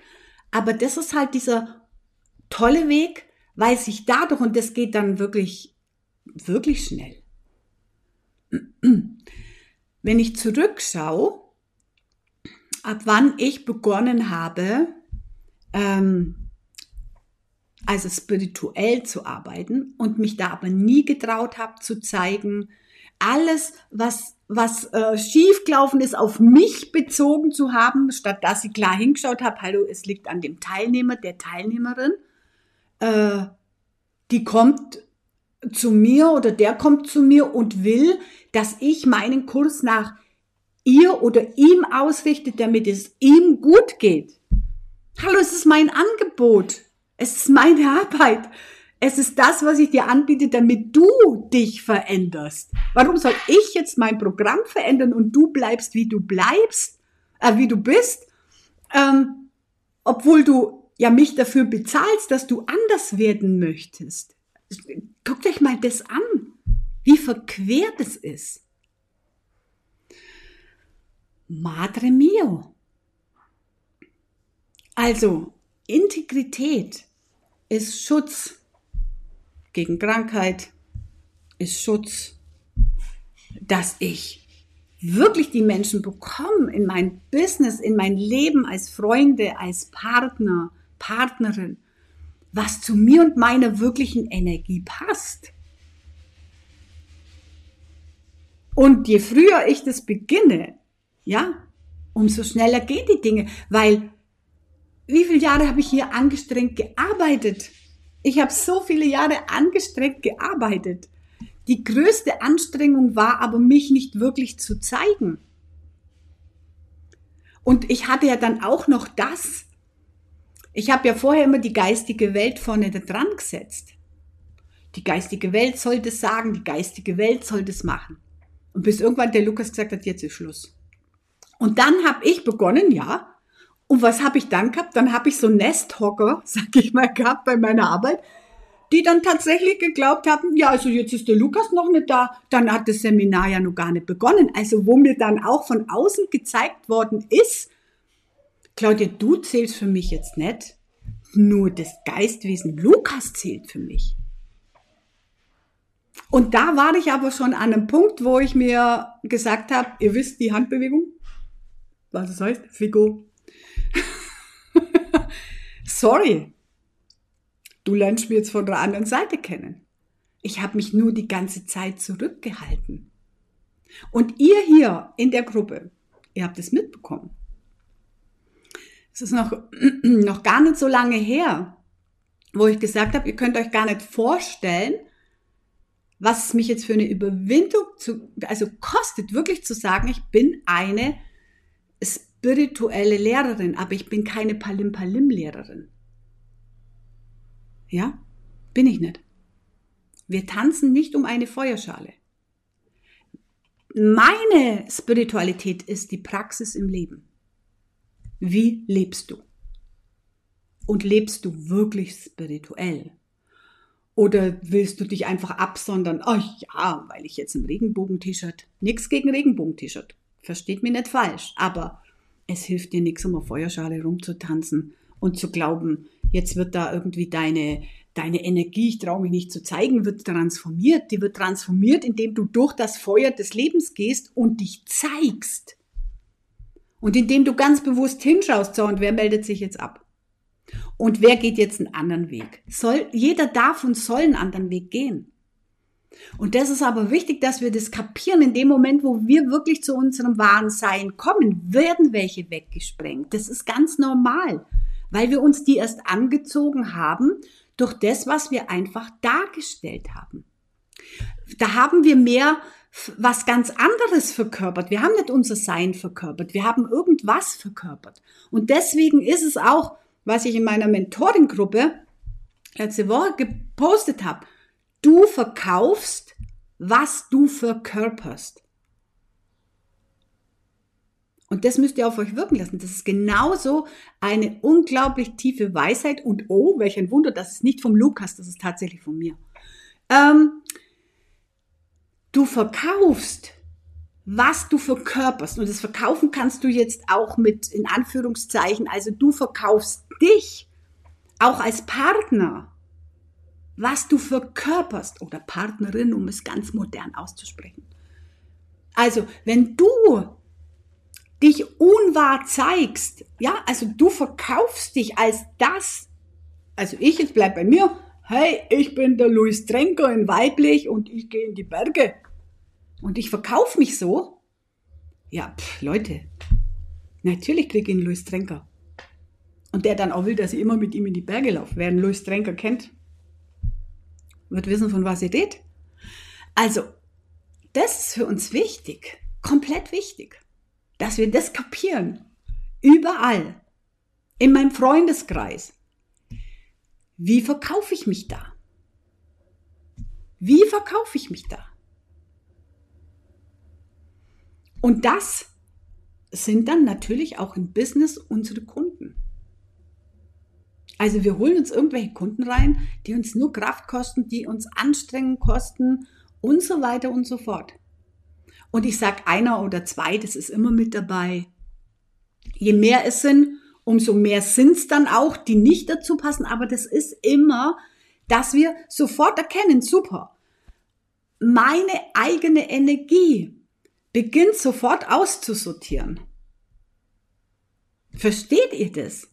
Speaker 1: Aber das ist halt dieser tolle Weg, weil sich dadurch, und das geht dann wirklich, wirklich schnell. Wenn ich zurückschaue, ab wann ich begonnen habe, ähm, also spirituell zu arbeiten und mich da aber nie getraut habe zu zeigen, alles, was, was äh, schiefgelaufen ist, auf mich bezogen zu haben, statt dass ich klar hingeschaut habe, hallo, es liegt an dem Teilnehmer, der Teilnehmerin, äh, die kommt zu mir oder der kommt zu mir und will, dass ich meinen Kurs nach ihr oder ihm ausrichte, damit es ihm gut geht. Hallo, es ist mein Angebot. Es ist meine Arbeit. Es ist das, was ich dir anbiete, damit du dich veränderst. Warum soll ich jetzt mein Programm verändern und du bleibst, wie du bleibst, äh, wie du bist, ähm, obwohl du ja mich dafür bezahlst, dass du anders werden möchtest? Guckt euch mal das an, wie verquert es ist. Madre mio. Also, Integrität ist Schutz gegen Krankheit, ist Schutz, dass ich wirklich die Menschen bekomme in mein Business, in mein Leben als Freunde, als Partner, Partnerin, was zu mir und meiner wirklichen Energie passt. Und je früher ich das beginne, ja, umso schneller gehen die Dinge, weil wie viele Jahre habe ich hier angestrengt gearbeitet? Ich habe so viele Jahre angestrengt gearbeitet. Die größte Anstrengung war aber, mich nicht wirklich zu zeigen. Und ich hatte ja dann auch noch das. Ich habe ja vorher immer die geistige Welt vorne dran gesetzt. Die geistige Welt soll das sagen, die geistige Welt soll das machen. Und bis irgendwann der Lukas gesagt hat, jetzt ist Schluss. Und dann habe ich begonnen, ja, und was habe ich dann gehabt? Dann habe ich so Nesthocker, sag ich mal, gehabt bei meiner Arbeit, die dann tatsächlich geglaubt haben, ja, also jetzt ist der Lukas noch nicht da, dann hat das Seminar ja noch gar nicht begonnen. Also wo mir dann auch von außen gezeigt worden ist, Claudia, du zählst für mich jetzt nicht, nur das Geistwesen Lukas zählt für mich. Und da war ich aber schon an einem Punkt, wo ich mir gesagt habe, ihr wisst die Handbewegung, was es heißt, Figo, Sorry, du lernst mich jetzt von der anderen Seite kennen. Ich habe mich nur die ganze Zeit zurückgehalten. Und ihr hier in der Gruppe, ihr habt es mitbekommen. Es ist noch, noch gar nicht so lange her, wo ich gesagt habe, ihr könnt euch gar nicht vorstellen, was es mich jetzt für eine Überwindung zu, also kostet, wirklich zu sagen, ich bin eine spirituelle Lehrerin, aber ich bin keine Palim-Palim-Lehrerin. Ja, bin ich nicht. Wir tanzen nicht um eine Feuerschale. meine Spiritualität ist die Praxis im Leben. Wie lebst du? Und lebst du wirklich spirituell? Oder willst du dich einfach absondern? Ach ja, weil ich jetzt ein Regenbogen-T-Shirt. Nix gegen Regenbogen-T-Shirt. Versteht mich nicht falsch. Aber es hilft dir nichts, um eine Feuerschale rumzutanzen und zu glauben, jetzt wird da irgendwie deine, deine Energie, ich traue mich nicht zu zeigen, wird transformiert. Die wird transformiert, indem du durch das Feuer des Lebens gehst und dich zeigst. Und indem du ganz bewusst hinschaust, so, und wer meldet sich jetzt ab? Und wer geht jetzt einen anderen Weg? Soll, jeder darf und soll einen anderen Weg gehen. Und das ist aber wichtig, dass wir das kapieren. In dem Moment, wo wir wirklich zu unserem wahren Sein kommen, werden welche weggesprengt. Das ist ganz normal, weil wir uns die erst angezogen haben durch das, was wir einfach dargestellt haben. Da haben wir mehr was ganz anderes verkörpert. Wir haben nicht unser Sein verkörpert. Wir haben irgendwas verkörpert. Und deswegen ist es auch, was ich in meiner Mentoring-Gruppe letzte Woche gepostet habe. Du verkaufst, was du verkörperst. Und das müsst ihr auf euch wirken lassen. Das ist genauso eine unglaublich tiefe Weisheit. Und oh, welch ein Wunder, das ist nicht vom Lukas, das ist tatsächlich von mir. Ähm, du verkaufst, was du verkörperst. Und das Verkaufen kannst du jetzt auch mit in Anführungszeichen, also du verkaufst dich auch als Partner was du verkörperst oder Partnerin, um es ganz modern auszusprechen. Also, wenn du dich unwahr zeigst, ja, also du verkaufst dich als das, also ich jetzt bleib bei mir, hey, ich bin der Louis Trenker in weiblich und ich gehe in die Berge und ich verkaufe mich so, ja, pff, Leute, natürlich kriege ich einen Louis Trenker. Und der dann auch will, dass ich immer mit ihm in die Berge laufe. Wer einen Louis Trenker kennt, wird wissen, von was ihr redet. Also, das ist für uns wichtig, komplett wichtig, dass wir das kapieren. Überall. In meinem Freundeskreis. Wie verkaufe ich mich da? Wie verkaufe ich mich da? Und das sind dann natürlich auch im Business unsere Kunden. Also wir holen uns irgendwelche Kunden rein, die uns nur Kraft kosten, die uns Anstrengung kosten und so weiter und so fort. Und ich sage einer oder zwei, das ist immer mit dabei. Je mehr es sind, umso mehr sind es dann auch, die nicht dazu passen. Aber das ist immer, dass wir sofort erkennen, super, meine eigene Energie beginnt sofort auszusortieren. Versteht ihr das?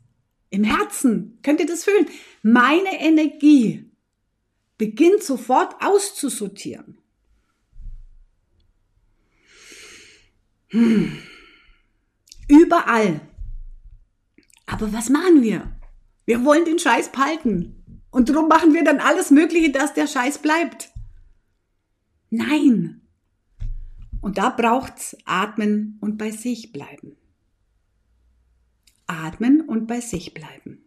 Speaker 1: Im Herzen könnt ihr das fühlen. Meine Energie beginnt sofort auszusortieren. Hm. Überall. Aber was machen wir? Wir wollen den Scheiß behalten. Und darum machen wir dann alles Mögliche, dass der Scheiß bleibt. Nein. Und da braucht's atmen und bei sich bleiben atmen und bei sich bleiben.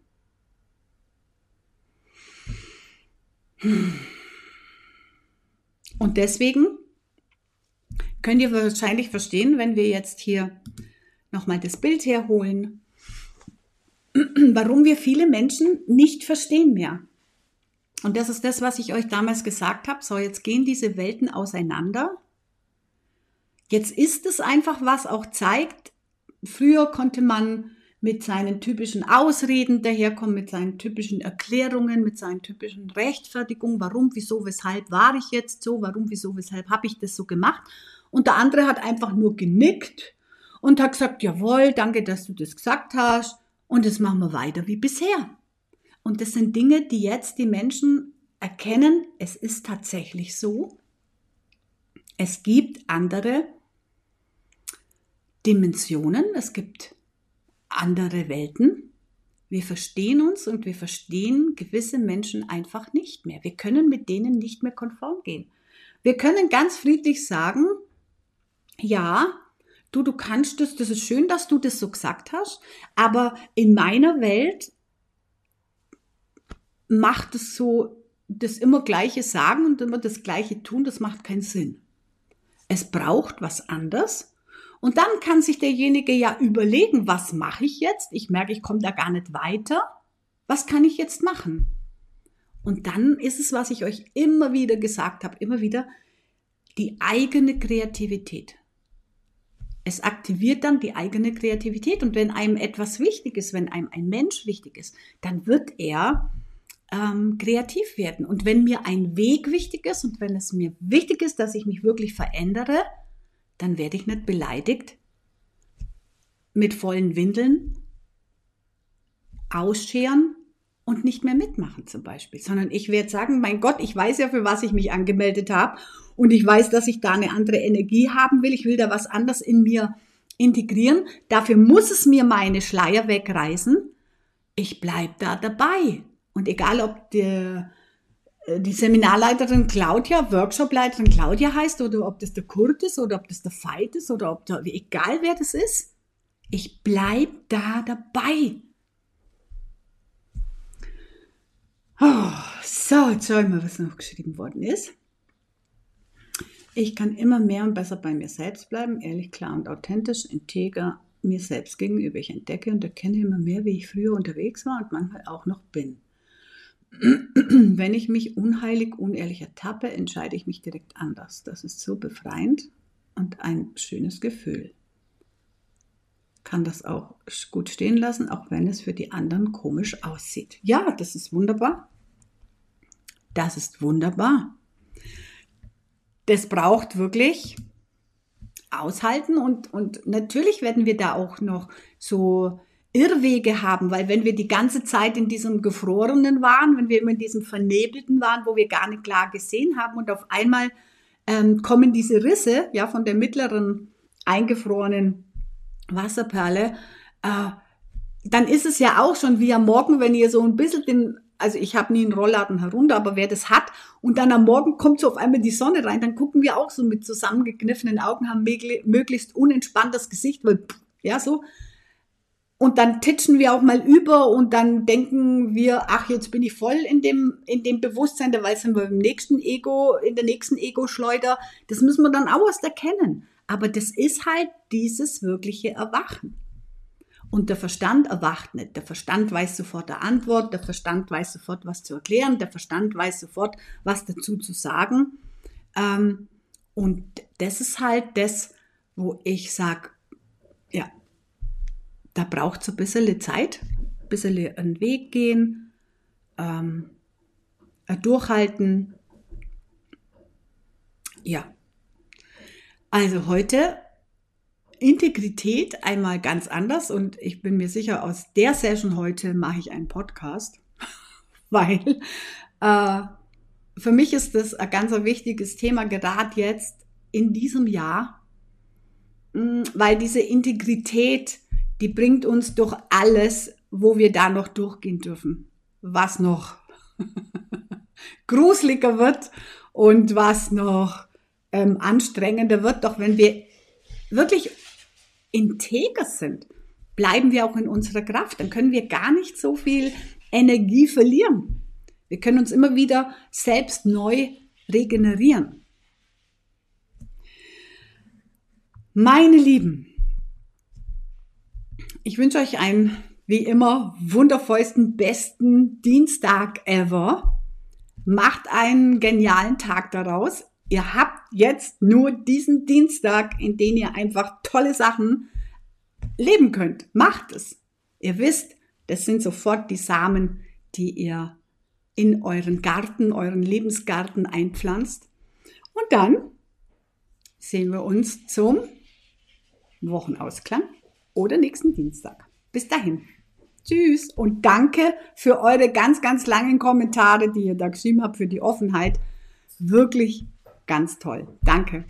Speaker 1: Und deswegen könnt ihr wahrscheinlich verstehen, wenn wir jetzt hier nochmal das Bild herholen, warum wir viele Menschen nicht verstehen mehr. Und das ist das, was ich euch damals gesagt habe. So, jetzt gehen diese Welten auseinander. Jetzt ist es einfach, was auch zeigt, früher konnte man mit seinen typischen Ausreden daherkommen, mit seinen typischen Erklärungen, mit seinen typischen Rechtfertigungen, warum, wieso, weshalb war ich jetzt so, warum, wieso, weshalb habe ich das so gemacht. Und der andere hat einfach nur genickt und hat gesagt, jawohl, danke, dass du das gesagt hast und das machen wir weiter wie bisher. Und das sind Dinge, die jetzt die Menschen erkennen, es ist tatsächlich so. Es gibt andere Dimensionen, es gibt andere Welten. Wir verstehen uns und wir verstehen gewisse Menschen einfach nicht mehr. Wir können mit denen nicht mehr konform gehen. Wir können ganz friedlich sagen, ja, du, du kannst das, das ist schön, dass du das so gesagt hast, aber in meiner Welt macht es so, das immer Gleiche sagen und immer das Gleiche tun, das macht keinen Sinn. Es braucht was anderes. Und dann kann sich derjenige ja überlegen, was mache ich jetzt? Ich merke, ich komme da gar nicht weiter. Was kann ich jetzt machen? Und dann ist es, was ich euch immer wieder gesagt habe, immer wieder, die eigene Kreativität. Es aktiviert dann die eigene Kreativität. Und wenn einem etwas wichtig ist, wenn einem ein Mensch wichtig ist, dann wird er ähm, kreativ werden. Und wenn mir ein Weg wichtig ist und wenn es mir wichtig ist, dass ich mich wirklich verändere, dann werde ich nicht beleidigt mit vollen Windeln ausscheren und nicht mehr mitmachen zum Beispiel, sondern ich werde sagen, mein Gott, ich weiß ja, für was ich mich angemeldet habe und ich weiß, dass ich da eine andere Energie haben will, ich will da was anderes in mir integrieren, dafür muss es mir meine Schleier wegreißen, ich bleibe da dabei. Und egal, ob der, äh, die Seminarleiterin Claudia, Workshopleiterin Claudia heißt oder ob das der Kurt ist oder ob das der Veit ist oder ob der, egal wer das ist, ich bleib da dabei. Oh, so, jetzt schau ich mal, was noch geschrieben worden ist. Ich kann immer mehr und besser bei mir selbst bleiben, ehrlich, klar und authentisch, integer mir selbst gegenüber. Ich entdecke und erkenne immer mehr, wie ich früher unterwegs war und manchmal auch noch bin. Wenn ich mich unheilig, unehrlich ertappe, entscheide ich mich direkt anders. Das ist so befreiend und ein schönes Gefühl. Kann das auch gut stehen lassen, auch wenn es für die anderen komisch aussieht. Ja, das ist wunderbar. Das ist wunderbar. Das braucht wirklich aushalten und, und natürlich werden wir da auch noch so Irrwege haben, weil wenn wir die ganze Zeit in diesem Gefrorenen waren, wenn wir immer in diesem Vernebelten waren, wo wir gar nicht klar gesehen haben und auf einmal ähm, kommen diese Risse ja von der mittleren eingefrorenen Wasserperle, äh, dann ist es ja auch schon wie am Morgen, wenn ihr so ein bisschen den also ich habe nie einen Rollladen herunter, aber wer das hat und dann am Morgen kommt so auf einmal die Sonne rein, dann gucken wir auch so mit zusammengekniffenen Augen, haben möglichst unentspanntes Gesicht, weil, ja, so. Und dann titschen wir auch mal über und dann denken wir, ach, jetzt bin ich voll in dem, in dem Bewusstsein, dabei sind wir im nächsten Ego, in der nächsten Ego-Schleuder. Das müssen wir dann auch erst erkennen. Aber das ist halt dieses wirkliche Erwachen. Und der Verstand erwacht nicht. Der Verstand weiß sofort der Antwort, der Verstand weiß sofort, was zu erklären, der Verstand weiß sofort, was dazu zu sagen. Ähm, und das ist halt das, wo ich sage, ja, da braucht es ein bisschen Zeit, ein bisschen einen Weg gehen, ähm, durchhalten. Ja. Also heute Integrität einmal ganz anders und ich bin mir sicher, aus der Session heute mache ich einen Podcast, weil äh, für mich ist das ein ganz wichtiges Thema, gerade jetzt in diesem Jahr, mm, weil diese Integrität, die bringt uns durch alles, wo wir da noch durchgehen dürfen, was noch gruseliger wird und was noch ähm, anstrengender wird, doch wenn wir wirklich integer sind, bleiben wir auch in unserer Kraft. Dann können wir gar nicht so viel Energie verlieren. Wir können uns immer wieder selbst neu regenerieren. Meine Lieben, ich wünsche euch einen, wie immer, wundervollsten, besten Dienstag ever. Macht einen genialen Tag daraus. Ihr habt jetzt nur diesen Dienstag, in dem ihr einfach tolle Sachen leben könnt. Macht es. Ihr wisst, das sind sofort die Samen, die ihr in euren Garten, euren Lebensgarten einpflanzt. Und dann sehen wir uns zum Wochenausklang oder nächsten Dienstag. Bis dahin. Tschüss und danke für eure ganz, ganz langen Kommentare, die ihr da geschrieben habt, für die Offenheit. Wirklich ganz toll. Danke.